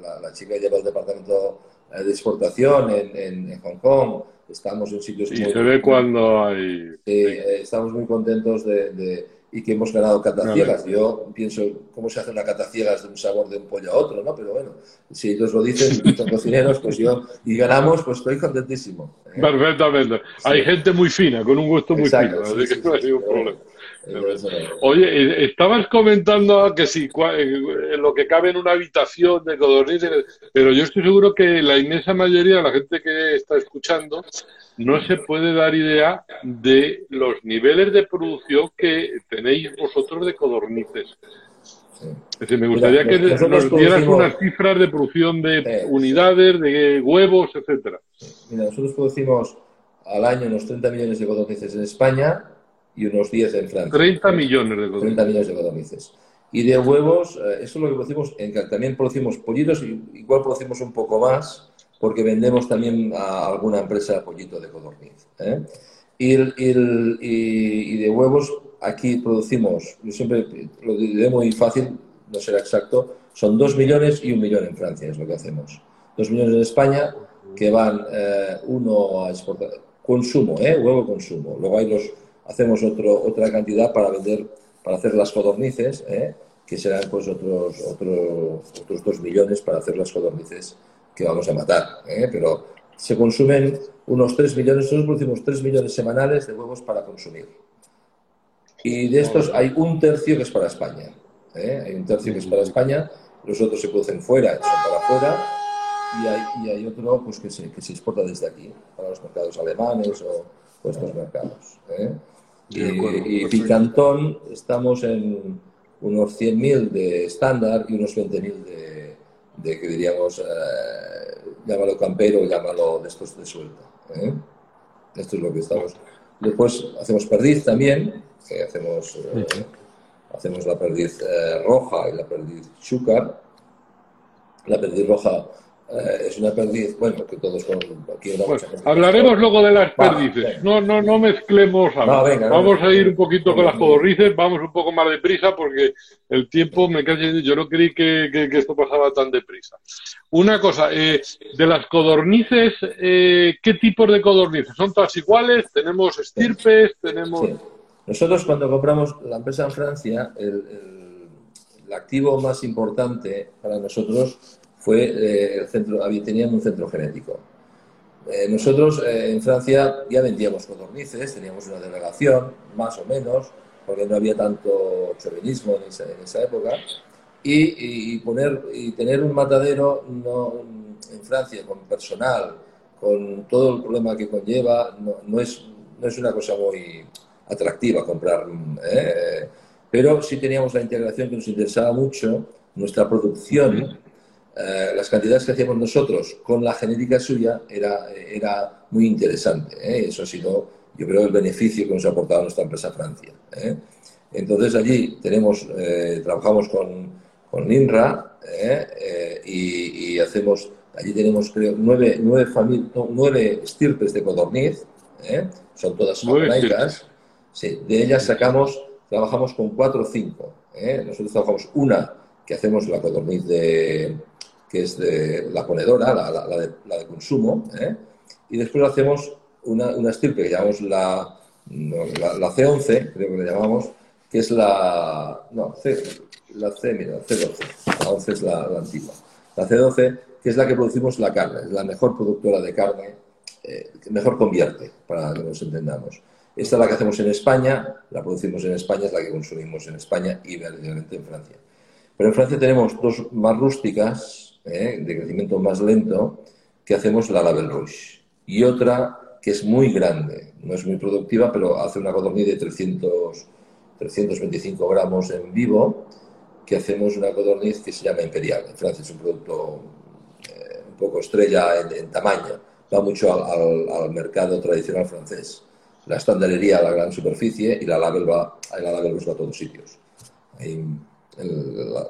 la, la, chica lleva el departamento de exportación en, en, Hong Kong, estamos en sitios... Y se ve cuando hay... Eh, estamos muy contentos de y que hemos ganado cata ciegas. Yo pienso, ¿cómo se hace una cata ciegas de un sabor de un pollo a otro? ¿no? Pero bueno, si ellos lo dicen, son cocineros, pues yo, y ganamos, pues estoy contentísimo. ¿eh? Perfectamente. Hay gente muy fina, con un gusto muy fino, así que no hay ningún problema. Oye, eh, estabas comentando que si lo que cabe en una habitación de codornices, pero yo estoy seguro que la inmensa mayoría de la gente que está escuchando no se puede dar idea de los niveles de producción que tenéis vosotros de codornices. Es decir, me gustaría que nos dieras unas cifras de producción de unidades, de huevos, etcétera. Mira, nosotros producimos al año unos 30 millones de codornices en España y unos 10 en Francia. 30 millones de codornices. 30 millones de codornices. Y de huevos, eh, eso es lo que producimos, en, también producimos pollitos, y igual producimos un poco más, porque vendemos también a alguna empresa pollito de codorniz. ¿eh? Y, y, de huevos, aquí producimos, yo siempre lo diré muy fácil, no será exacto, son 2 millones y un millón en Francia, es lo que hacemos. 2 millones en España, que van eh, uno a exportar, consumo, ¿eh? huevo consumo. Luego hay los, hacemos otro, otra cantidad para vender, para hacer las codornices, ¿eh? que serán pues otros, otros, otros 2 millones para hacer las codornices que vamos a matar. ¿eh? Pero se consumen unos 3 millones, nosotros producimos 3 millones semanales de huevos para consumir. Y de estos hay un tercio que es para España. ¿eh? Hay un tercio que es para España, los otros se producen fuera, son para afuera, y hay, y hay otro pues, que, se, que se exporta desde aquí, para los mercados alemanes o, estos mercados. ¿eh? Y, Picantón estamos en unos 100.000 de estándar y unos 20.000 de, de, que diríamos, eh, llámalo campero, llámalo de estos de suelta. ¿eh? Esto es lo que estamos. Después hacemos perdiz también, que hacemos, eh, hacemos la perdiz eh, roja y la perdiz chúcar. La perdiz roja eh, es una perdiz, bueno, que todos con, aquí Hablaremos luego de las perdices. No, no, no mezclemos Vamos a ir un poquito con las codornices, vamos un poco más deprisa porque el tiempo me cae. Yo no creí que, esto pasaba tan deprisa. Una cosa, eh, de las codornices, eh, ¿qué tipos de codornices? ¿Son todas iguales? ¿Tenemos estirpes? ¿Tenemos.? Nosotros, cuando compramos la empresa en Francia, el activo más importante para nosotros fue eh, el centro, teníamos un centro genético. Eh, nosotros eh, en Francia ya vendíamos codornices, teníamos una delegación, más o menos, porque no había tanto chauvinismo en esa, época, y, poner, y tener un matadero no, en Francia con personal, con todo el problema que conlleva, no, es, no es una cosa muy atractiva comprar, pero sí teníamos la integración que nos interesaba mucho, nuestra producción eh, las cantidades que hacíamos nosotros con la genética suya era, era muy interesante. ¿eh? Eso ha sido, yo creo, el beneficio que nos ha aportado nuestra empresa Francia. ¿eh? Entonces allí tenemos, trabajamos con, con INRA y, hacemos, allí tenemos creo nueve, nueve, nueve estirpes de codorniz, son todas. Sí, de ellas sacamos, trabajamos con cuatro o cinco. Nosotros trabajamos una que hacemos la codorniz de, que es la ponedora, la, de, consumo, ¿eh? y después hacemos una, una estirpe que llamamos la, la, C11, creo que le llamamos, que es la. No, C, la C, mira, la C12. La 11 es la, antigua. La C12, que es la que producimos la carne, es la mejor productora de carne, eh, mejor convierte, para que nos entendamos. Esta es la que hacemos en España, la producimos en España, es la que consumimos en España y verdaderamente en Francia. Pero en Francia tenemos dos más rústicas, ¿eh? de crecimiento más lento, que hacemos la Label Rouge. Y otra que es muy grande, no es muy productiva, pero hace una codorniz de 300, 325 gramos en vivo, que hacemos una codorniz que se llama Imperial. En Francia es un producto eh, un poco estrella en, tamaño, va mucho al, mercado tradicional francés. La estandarería a la gran superficie y la label va, la label va a todos sitios. Hay la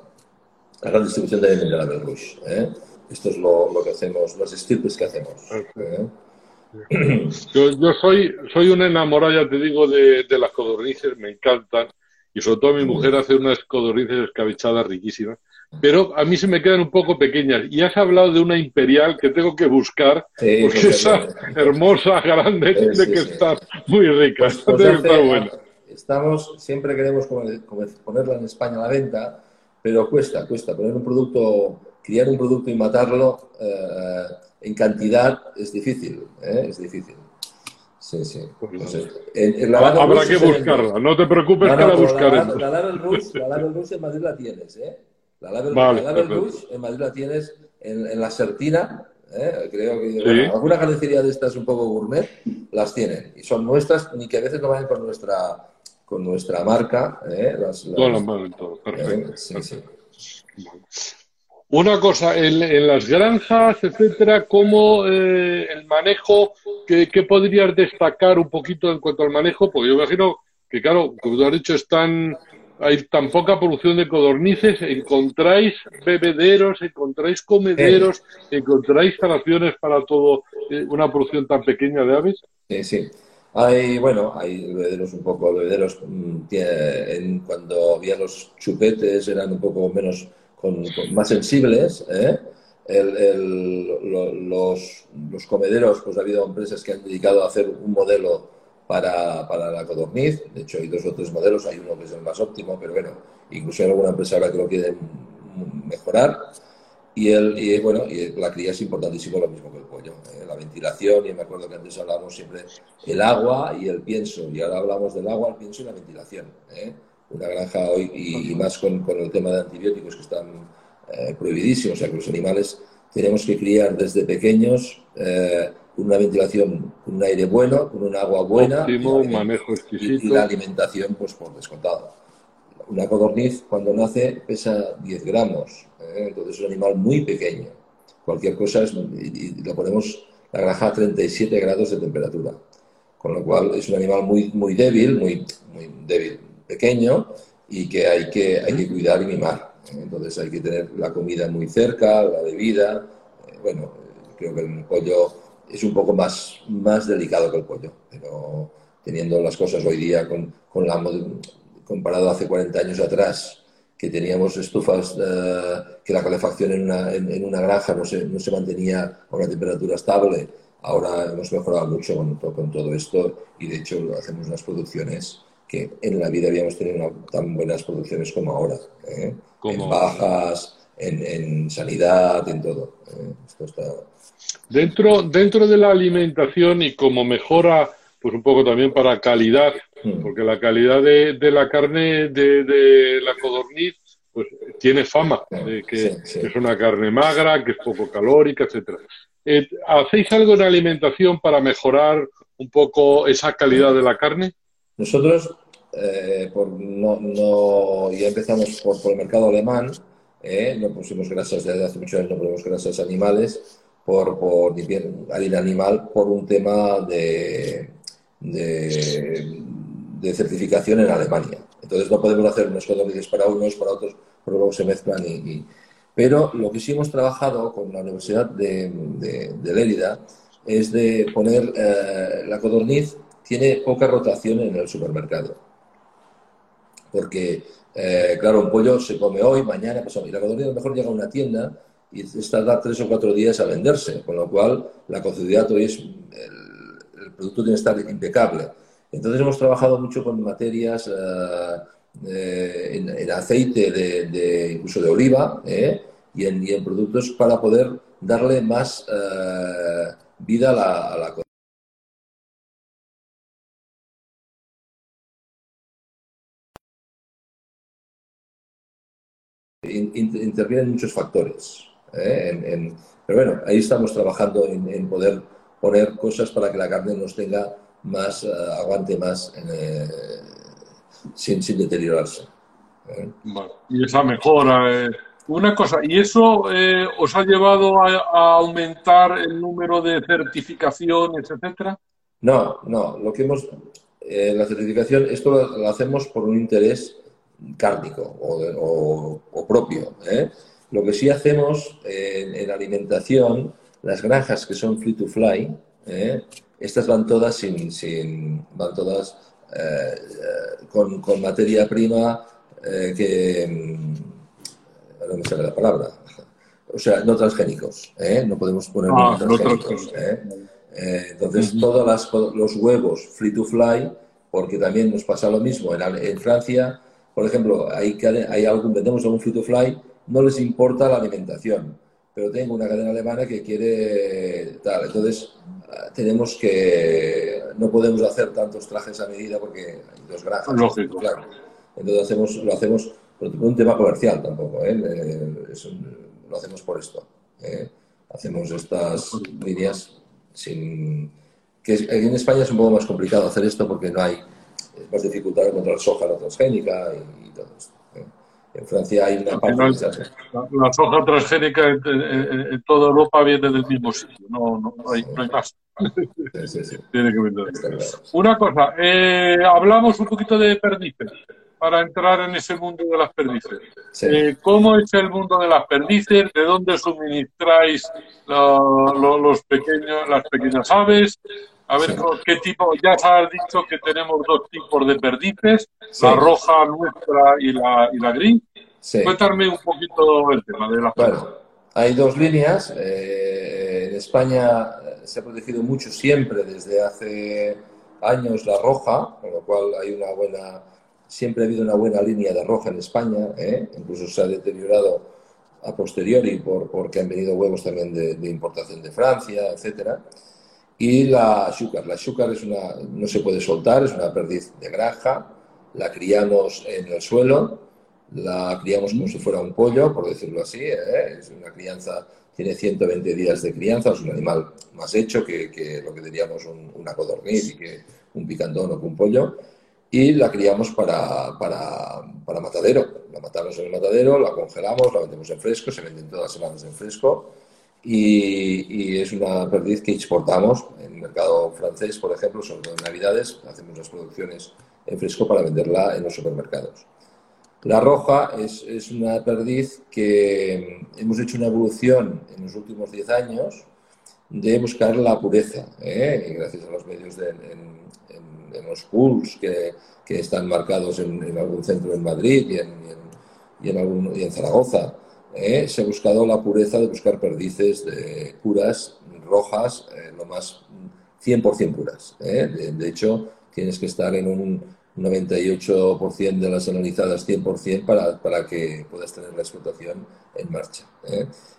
gran distribución de la Rouge. ¿eh? Esto es lo, que hacemos, las estirpes que hacemos. ¿eh? Yo, yo, soy, soy un enamorado, ya te digo, de, las codornices, me encantan. Y sobre todo mi mujer hace unas codornices escabechadas riquísimas. Pero a mí se me quedan un poco pequeñas. Y has hablado de una imperial que tengo que buscar, porque esa hermosa, grande, tiene que estar muy rica. Pues, pues estar buena. Estamos, siempre queremos ponerla en España a la venta, pero cuesta, cuesta. Poner un producto, criar un producto y matarlo eh, en cantidad es difícil, ¿eh? es difícil. Sí, sí. Pues Habrá que el- buscarla, no te preocupes No, que la buscaremos. La, la Label Rouge, la Label Rouge en Madrid la tienes, ¿eh? La Label, Vale, la Label. Rouge en Madrid la tienes en, en la Sertina, ¿eh? Creo que Sí. bueno, alguna carnicería de estas un poco gourmet las tienen. Y son nuestras, ni que a veces no vayan con nuestra con nuestra marca, ¿eh? Las, las- todo, ¿eh? perfecto. Sí. Una cosa, en, en las granjas, etcétera, ¿cómo eh, el manejo, qué, qué podrías destacar un poquito en cuanto al manejo? Porque yo imagino que, claro, como tú has dicho, están, hay tan poca producción de codornices, encontráis bebederos, encontráis comederos, encontráis instalaciones para todo, eh, una producción tan pequeña de aves. Sí, sí. Hay, bueno, hay bebederos un poco, bebederos, mm, en, cuando había los chupetes eran un poco menos, con, con- más sensibles, ¿eh? El- el- lo- los, los comederos, pues ha habido empresas que han dedicado a hacer un modelo para, para la codorniz, de hecho hay dos o tres modelos, hay uno que es el más óptimo, pero bueno, incluso hay alguna empresa ahora que lo quiere mejorar. Y, el, y bueno, y la cría es importantísimo, lo mismo que el pollo. La ventilación, y me acuerdo que antes hablábamos siempre el agua y el pienso, y ahora hablamos del agua, el pienso y la ventilación. ¿eh? Una granja hoy, y, y más con, con el tema de antibióticos que están eh, prohibidísimos, o sea que los animales tenemos que criar desde pequeños eh, con una ventilación, con un aire bueno, con un agua buena Óptimo, y, manejo y- exquisito. y la alimentación, pues por descontado. Una codorniz cuando nace pesa 10 gramos, ¿eh? entonces es un animal muy pequeño. Cualquier cosa es, y, y lo ponemos la granja a 37 grados de temperatura, con lo cual es un animal muy, muy débil, muy, muy débil, pequeño y que hay que, hay que cuidar y mimar. Entonces hay que tener la comida muy cerca, la bebida. eh, bueno, creo que el pollo es un poco más, más delicado que el pollo, pero teniendo las cosas hoy día con, con la comparado hace 40 años atrás, que teníamos estufas, eh, que la calefacción en una, en, en una granja no se, no se mantenía a una temperatura estable. Ahora hemos mejorado mucho con, con todo esto y de hecho hacemos unas producciones que en la vida habíamos tenido una- tan buenas producciones como ahora. ¿eh? En bajas, en, en sanidad, en todo. ¿eh? Esto está... Dentro, dentro de la alimentación y como mejora, pues un poco también para calidad, Mm. porque la calidad de, de la carne de, de la codorniz, pues tiene fama de que Sí, sí. es una carne magra, que es poco calórica, etcétera. Eh, ¿Hacéis algo en alimentación para mejorar un poco esa calidad de la carne? Nosotros, eh, por no, no- ya empezamos por, por el mercado alemán, eh, no pusimos grasas desde hace muchos años, no ponemos grasas animales, por, por harina animal, por un tema de, de, de certificación en Alemania. Entonces no podemos hacer unos codornices para unos, para otros, pero luego se mezclan y, y- Pero lo que sí hemos trabajado con la Universidad de, de- de Lérida es de poner eh, la codorniz tiene poca rotación en el supermercado. Porque, eh, claro, un pollo se come hoy, mañana, pasado. Y la codorniz a lo mejor llega a una tienda y tarda tres o cuatro días a venderse, con lo cual la cocibilidad hoy es. Producto tiene que estar impecable. Entonces hemos trabajado mucho con materias eh, eh, en, aceite de, de- incluso de oliva ¿eh? y, en, productos para poder darle más vida a la, a la intervienen muchos factores. pero bueno, ahí estamos trabajando en poder poner cosas para que la carne nos tenga más, eh, aguante más eh, sin, sin deteriorarse. ¿eh? Vale. Y esa mejora. eh. Una cosa, ¿y eso os ha llevado a, a aumentar el número de certificaciones, etcétera? No, no, lo que hemos, la certificación, esto lo, lo hacemos por un interés cárnico o, o- o propio. Lo que sí hacemos en, en alimentación, las granjas que son free to fly, ¿eh? estas van todas sin, sin van todas eh, con, con materia prima eh, que mm, no me sale la palabra. O sea, no transgénicos, no podemos poner Ah, transgénicos. entonces, todos las, los huevos free to fly, porque también nos pasa lo mismo. En, en Francia, por ejemplo, hay, hay algún, vendemos algún free to fly, no les importa la alimentación, pero tengo una cadena alemana que quiere tal. Entonces, ah, tenemos que no podemos hacer tantos trajes a medida porque hay dos granjas. Lógico. Claro. Entonces hacemos, lo hacemos por un tema comercial tampoco, ¿eh? lo hacemos por esto. ¿eh? Hacemos estas líneas sin... que en España es un poco más complicado hacer esto porque no hay es más dificultad encontrar soja no transgénica y, todo esto. En Francia hay una parte... la, soja transgénica en, toda Europa viene del mismo sitio, no, no, hay, no hay, más. Tiene que vender. Una cosa, eh, hablamos un poquito de perdices para entrar en ese mundo de las perdices. Eh, ¿Cómo es el mundo de las perdices? ¿De dónde suministráis los pequeños, las pequeñas aves? A ver, ¿qué tipo? Ya has dicho que tenemos dos tipos de perdices, la roja nuestra y la, y la gris. Cuéntame un poquito el tema de las bueno, Hay dos líneas. Eh, en España se ha protegido mucho siempre, desde hace años, la roja, con lo cual hay una buena, siempre ha habido una buena línea de roja en España, ¿eh? incluso se ha deteriorado a posteriori por, porque han venido huevos también de, de importación de Francia, etcétera. Y la azúcar. La azúcar es una, no se puede soltar, es una perdiz de granja. La criamos en el suelo, la criamos como si fuera un pollo, por decirlo así. ¿eh? Es una crianza, tiene 120 días de crianza, es un animal más hecho que, lo que diríamos un, una codorniz y que un picantón o que un pollo. Y la criamos para, para, para matadero. La matamos en el matadero, la congelamos, la vendemos en fresco, se venden todas las semanas en fresco y, es una perdiz que exportamos en el mercado francés, por ejemplo, sobre todo en Navidades, hacemos las producciones en fresco para venderla en los supermercados. La roja es, es una perdiz que hemos hecho una evolución en los últimos 10 años de buscar la pureza, ¿eh? gracias a los medios de, en, los pools que, que, están marcados en, algún centro en Madrid y en, y en, algún, y en Zaragoza ¿eh? se ha buscado la pureza de buscar perdices de puras, rojas, eh, lo más 100% puras. ¿eh? De, hecho, tienes que estar en un 98% de las analizadas 100% para, para que puedas tener la explotación en marcha.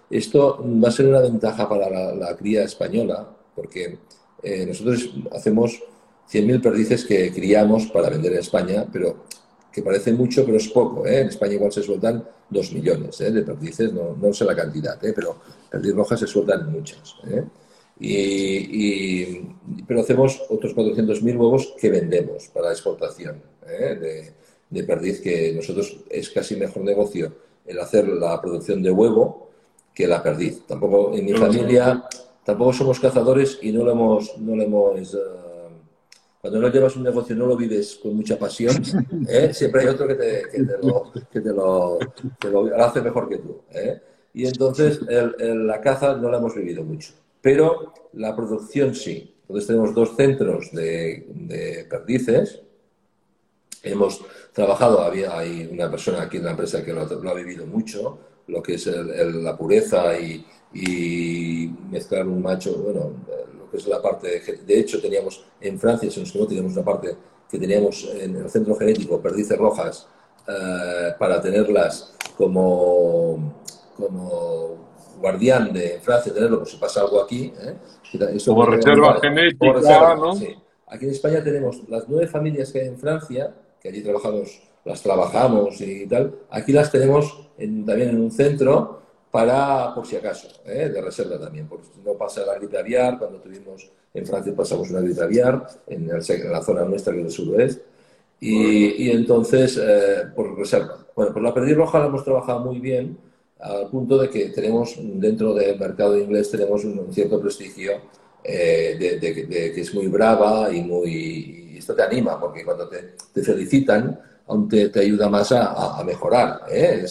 Esto va a ser una ventaja para la, cría española, porque nosotros hacemos 100.000 perdices que criamos para vender en España, pero que parece mucho, pero es poco. ¿eh? En España igual se sueltan dos millones ¿eh? de perdices, no, no, sé la cantidad, ¿eh? pero perdiz rojas se sueltan muchas. Y, pero hacemos otros 400.000 huevos que vendemos para exportación de, de, perdiz, que nosotros es casi mejor negocio el hacer la producción de huevo que la perdiz. Tampoco en mi familia tampoco somos cazadores y no lo hemos, no lo hemos cuando no llevas un negocio no lo vives con mucha pasión, ¿eh? siempre hay otro que te, lo, hace mejor que tú. ¿eh? Y entonces la caza no la hemos vivido mucho, pero la producción sí. Entonces tenemos dos centros de, perdices. Hemos trabajado, había, hay una persona aquí en la empresa que lo, ha vivido mucho, lo que es la pureza y, y mezclar un macho, bueno, es la parte, de, hecho teníamos en Francia, si nos quedó, teníamos una parte que teníamos en el centro genético, perdices rojas, eh, para tenerlas como, como guardián de Francia, tenerlo por si pasa algo aquí. ¿eh? como reserva genética, ¿no? Aquí en España tenemos las nueve familias que hay en Francia, que allí trabajamos, las trabajamos y tal, aquí las tenemos también en un centro para, por si acaso, ¿eh? de reserva también, porque no pasa la gripe aviar, cuando tuvimos en Francia pasamos una gripe aviar, en, la zona nuestra que es el suroeste, y, y entonces, eh, por reserva. Bueno, por la perdiz roja la hemos trabajado muy bien, al punto de que tenemos, dentro del mercado inglés, tenemos un, cierto prestigio eh, de, que es muy brava y muy... Y esto te anima, porque cuando te, te felicitan, aún te, ayuda más a, mejorar. ¿eh?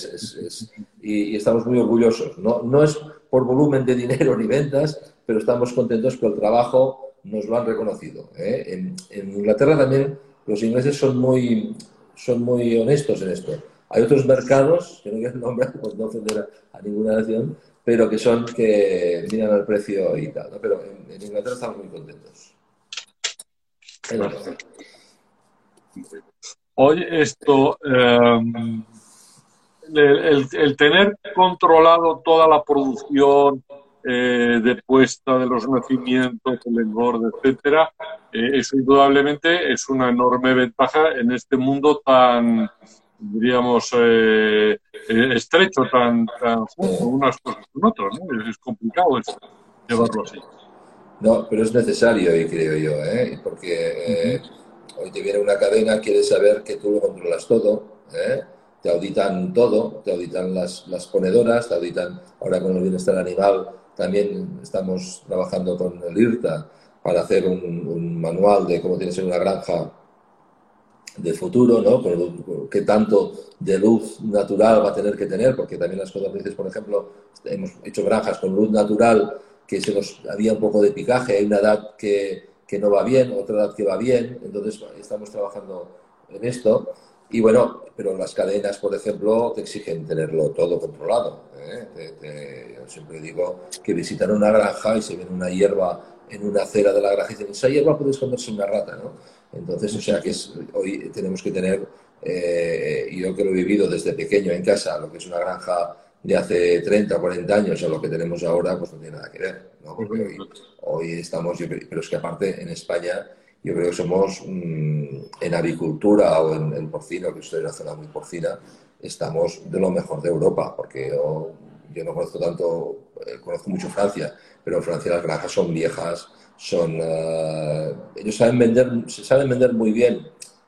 Y, estamos muy orgullosos. No, es por volumen de dinero ni ventas, pero estamos contentos que el trabajo nos lo han reconocido. ¿eh? En, Inglaterra también los ingleses son muy, son muy honestos en esto. Hay otros mercados, que no quiero nombrar por no ofender a, ninguna nación, pero que son que miran al precio y tal. Pero en, Inglaterra estamos muy contentos. Hoy esto, em, el, tener controlado toda la producción, eh, de puesta de los nacimientos, el engorde, etcétera, eh, eso indudablemente es una enorme ventaja en este mundo tan, diríamos, eh, estrecho, tan, tan junto unas cosas con otras, ¿no? Es complicado eso, llevarlo así. No, pero es necesario, creo yo, ¿eh? porque hoy te viene una cadena, quieres saber que tú lo controlas todo, ¿eh? te auditan todo, te auditan las, las ponedoras, te auditan, ahora con el bienestar animal, también estamos trabajando con el IRTA para hacer un, manual de cómo tiene que ser una granja de futuro, ¿no? qué tanto de luz natural va a tener que tener, porque también las codornices, por ejemplo, hemos hecho granjas con luz natural que se nos había un poco de picaje, hay una edad que, que no va bien, otra edad que va bien, entonces estamos trabajando en esto. Y bueno, pero las cadenas, por ejemplo, te exigen tenerlo todo controlado. ¿eh? yo siempre digo que visitan una granja y se ven una hierba en una acera de la granja y dicen, esa hierba puede esconderse una rata, ¿no? Entonces, o sea que hoy tenemos que tener, eh, yo que lo he vivido desde pequeño en casa, lo que es una granja de hace 30 o 40 años a lo que tenemos ahora, pues no tiene nada que ver, ¿no? Porque hoy, estamos, pero es que aparte en España yo creo que somos mm, en avicultura o en, porcino, que estoy en una zona muy porcina, estamos de lo mejor de Europa, porque yo, no conozco tanto, eh, conozco mucho Francia, pero en Francia las granjas son viejas, son, uh, ellos saben vender, se saben vender muy bien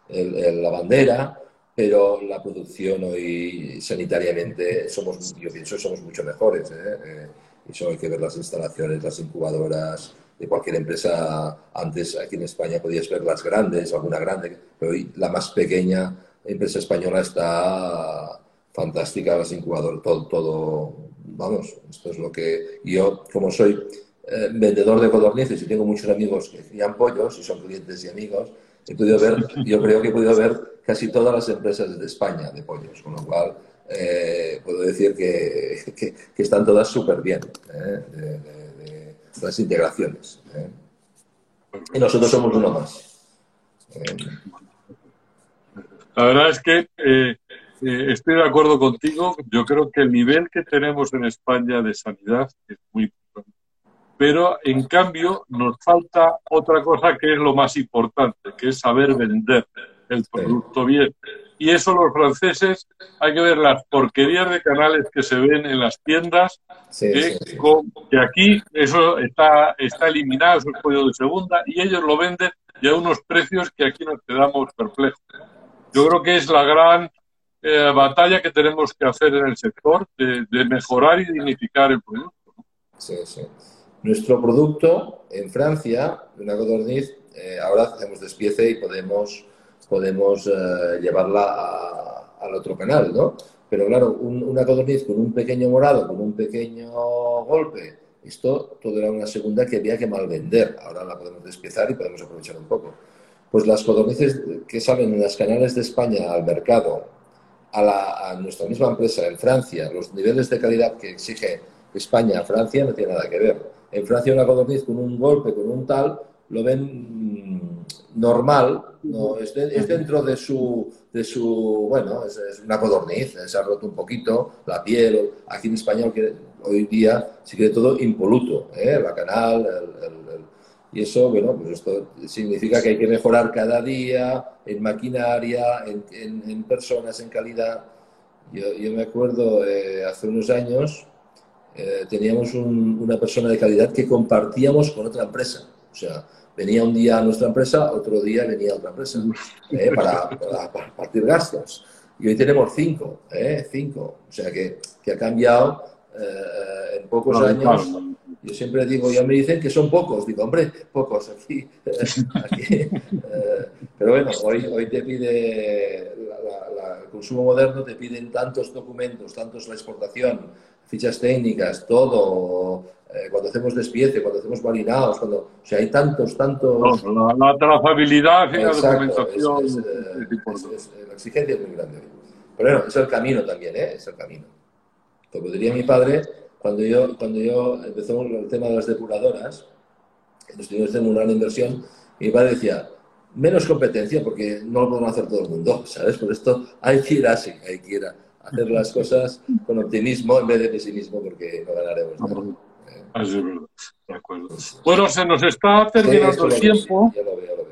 la bandera, pero la producción hoy sanitariamente somos, yo pienso, somos mucho mejores. ¿eh? Eh, y solo hay que ver las instalaciones, las incubadoras, de cualquier empresa. Antes aquí en España podías ver las grandes, alguna grande, pero hoy la más pequeña empresa española está fantástica, las incubadoras, todo, todo, vamos, esto es lo que yo, como soy eh, vendedor de codornices y tengo muchos amigos que crían pollos y son clientes y amigos, he podido ver, yo creo que he podido ver casi todas las empresas de España de pollos, con lo cual eh, puedo decir que, están todas súper bien. Eh, las integraciones. ¿eh? Y nosotros somos uno más. La verdad es que estoy de acuerdo contigo. Yo creo que el nivel que tenemos en España de sanidad es muy. Pero, en cambio, nos falta otra cosa que es lo más importante, que es saber vender el producto bien. Y eso los franceses, hay que ver las porquerías de canales que se ven en las tiendas, que, aquí eso está, está eliminado, es pollo de segunda, y ellos lo venden y a unos precios que aquí nos quedamos perplejos. Yo creo que es la gran eh, batalla que tenemos que hacer en el sector de, mejorar y dignificar el producto. Sí, sí. Nuestro producto en Francia, una codorniz, eh, ahora hacemos despiece y podemos podemos eh, llevarla al otro canal, ¿no? Pero claro, una codorniz con un pequeño morado, con un pequeño golpe, esto todo era una segunda que había que mal vender. Ahora la podemos despiezar y podemos aprovechar un poco. Pues las codornices que salen en los canales de España al mercado, a, a nuestra misma empresa en Francia, los niveles de calidad que exige España a Francia no tiene nada que ver. En Francia una codorniz con un golpe, con un tal, lo ven normal, no, es, dentro de su, de su bueno, es, una codorniz, se ha roto un poquito la piel. Aquí en español hoy día se quiere todo impoluto, ¿eh? la canal, y eso, bueno, pues esto significa que hay que mejorar cada día en maquinaria, en, personas, en calidad. Yo, me acuerdo eh, hace unos años eh, teníamos una persona de calidad que compartíamos con otra empresa. O sea, venía un día a nuestra empresa, otro día venía a otra empresa, eh, para, partir gastos. Y hoy tenemos cinco, eh, cinco. O sea que, que ha cambiado eh, en pocos años. Yo siempre digo, ya me dicen que son pocos. Digo, hombre, pocos aquí. pero bueno, hoy, hoy te pide el consumo moderno, te piden tantos documentos, tantos la exportación, fichas técnicas, todo, eh, cuando hacemos despiece, cuando hacemos marinados, cuando, o sea, hay tantos, tantos... la, trazabilidad y la documentación es, la exigencia es muy grande. Pero bueno, es el camino también, ¿eh? Es el camino. Como diría mi padre, cuando yo, cuando yo empezó el tema de las depuradoras, nos tuvimos hacer una gran inversión, mi padre decía, menos competencia porque no lo podemos hacer todo el mundo, ¿sabes? Por esto hay que ir así, hay que ir a hacer las cosas con optimismo en vez de pesimismo porque no ganaremos nada. Así es verdad. De acuerdo. Bueno, se nos está terminando el tiempo.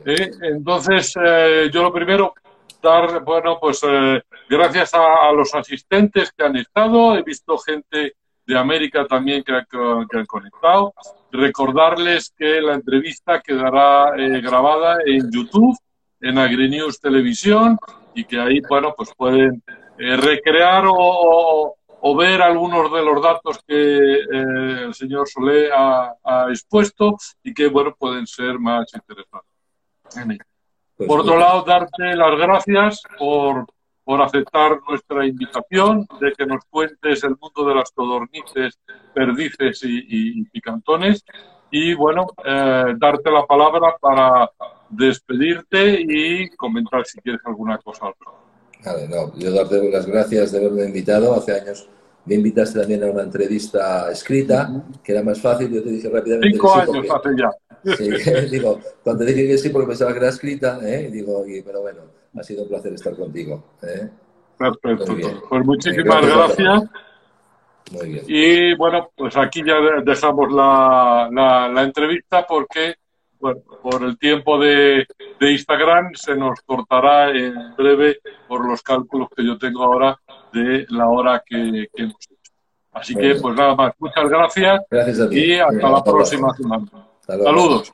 ¿eh? Entonces, eh, yo lo primero, dar, bueno, pues eh, gracias a, los asistentes que han estado. He visto gente de América también que, que han conectado. Recordarles que la entrevista quedará grabada en YouTube, en AgriNews Televisión, y que ahí, bueno, pues pueden recrear o o ver algunos de los datos que eh, el señor Solé ha, expuesto y que, bueno, pueden ser más interesantes. Pues por otro lado, darte las gracias por, por aceptar nuestra invitación de que nos cuentes el mundo de las codornices, perdices y, picantones. Y bueno, eh, darte la palabra para despedirte y comentar si quieres alguna cosa. Vale, no, yo darte las gracias de haberme invitado. Hace años me invitaste también a una entrevista escrita, que era más fácil. Yo te dije rápidamente. Cinco años hace ya. Sí, digo, cuando dije que sí, porque pensaba que era escrita, ¿eh? digo, pero bueno, ha sido un placer estar contigo. ¿eh? Perfecto. Pues muchísimas gracias. Muy bien. Y bueno, pues aquí ya dejamos la, la entrevista porque bueno, por el tiempo de, de, Instagram se nos cortará en breve por los cálculos que yo tengo ahora de la hora que, hemos hecho. Así que, pues nada más, muchas gracias, gracias y hasta la próxima semana. Saludos.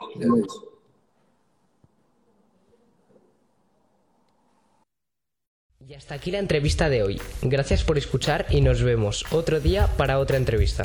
Y hasta aquí la entrevista de hoy. Gracias por escuchar y nos vemos otro día para otra entrevista.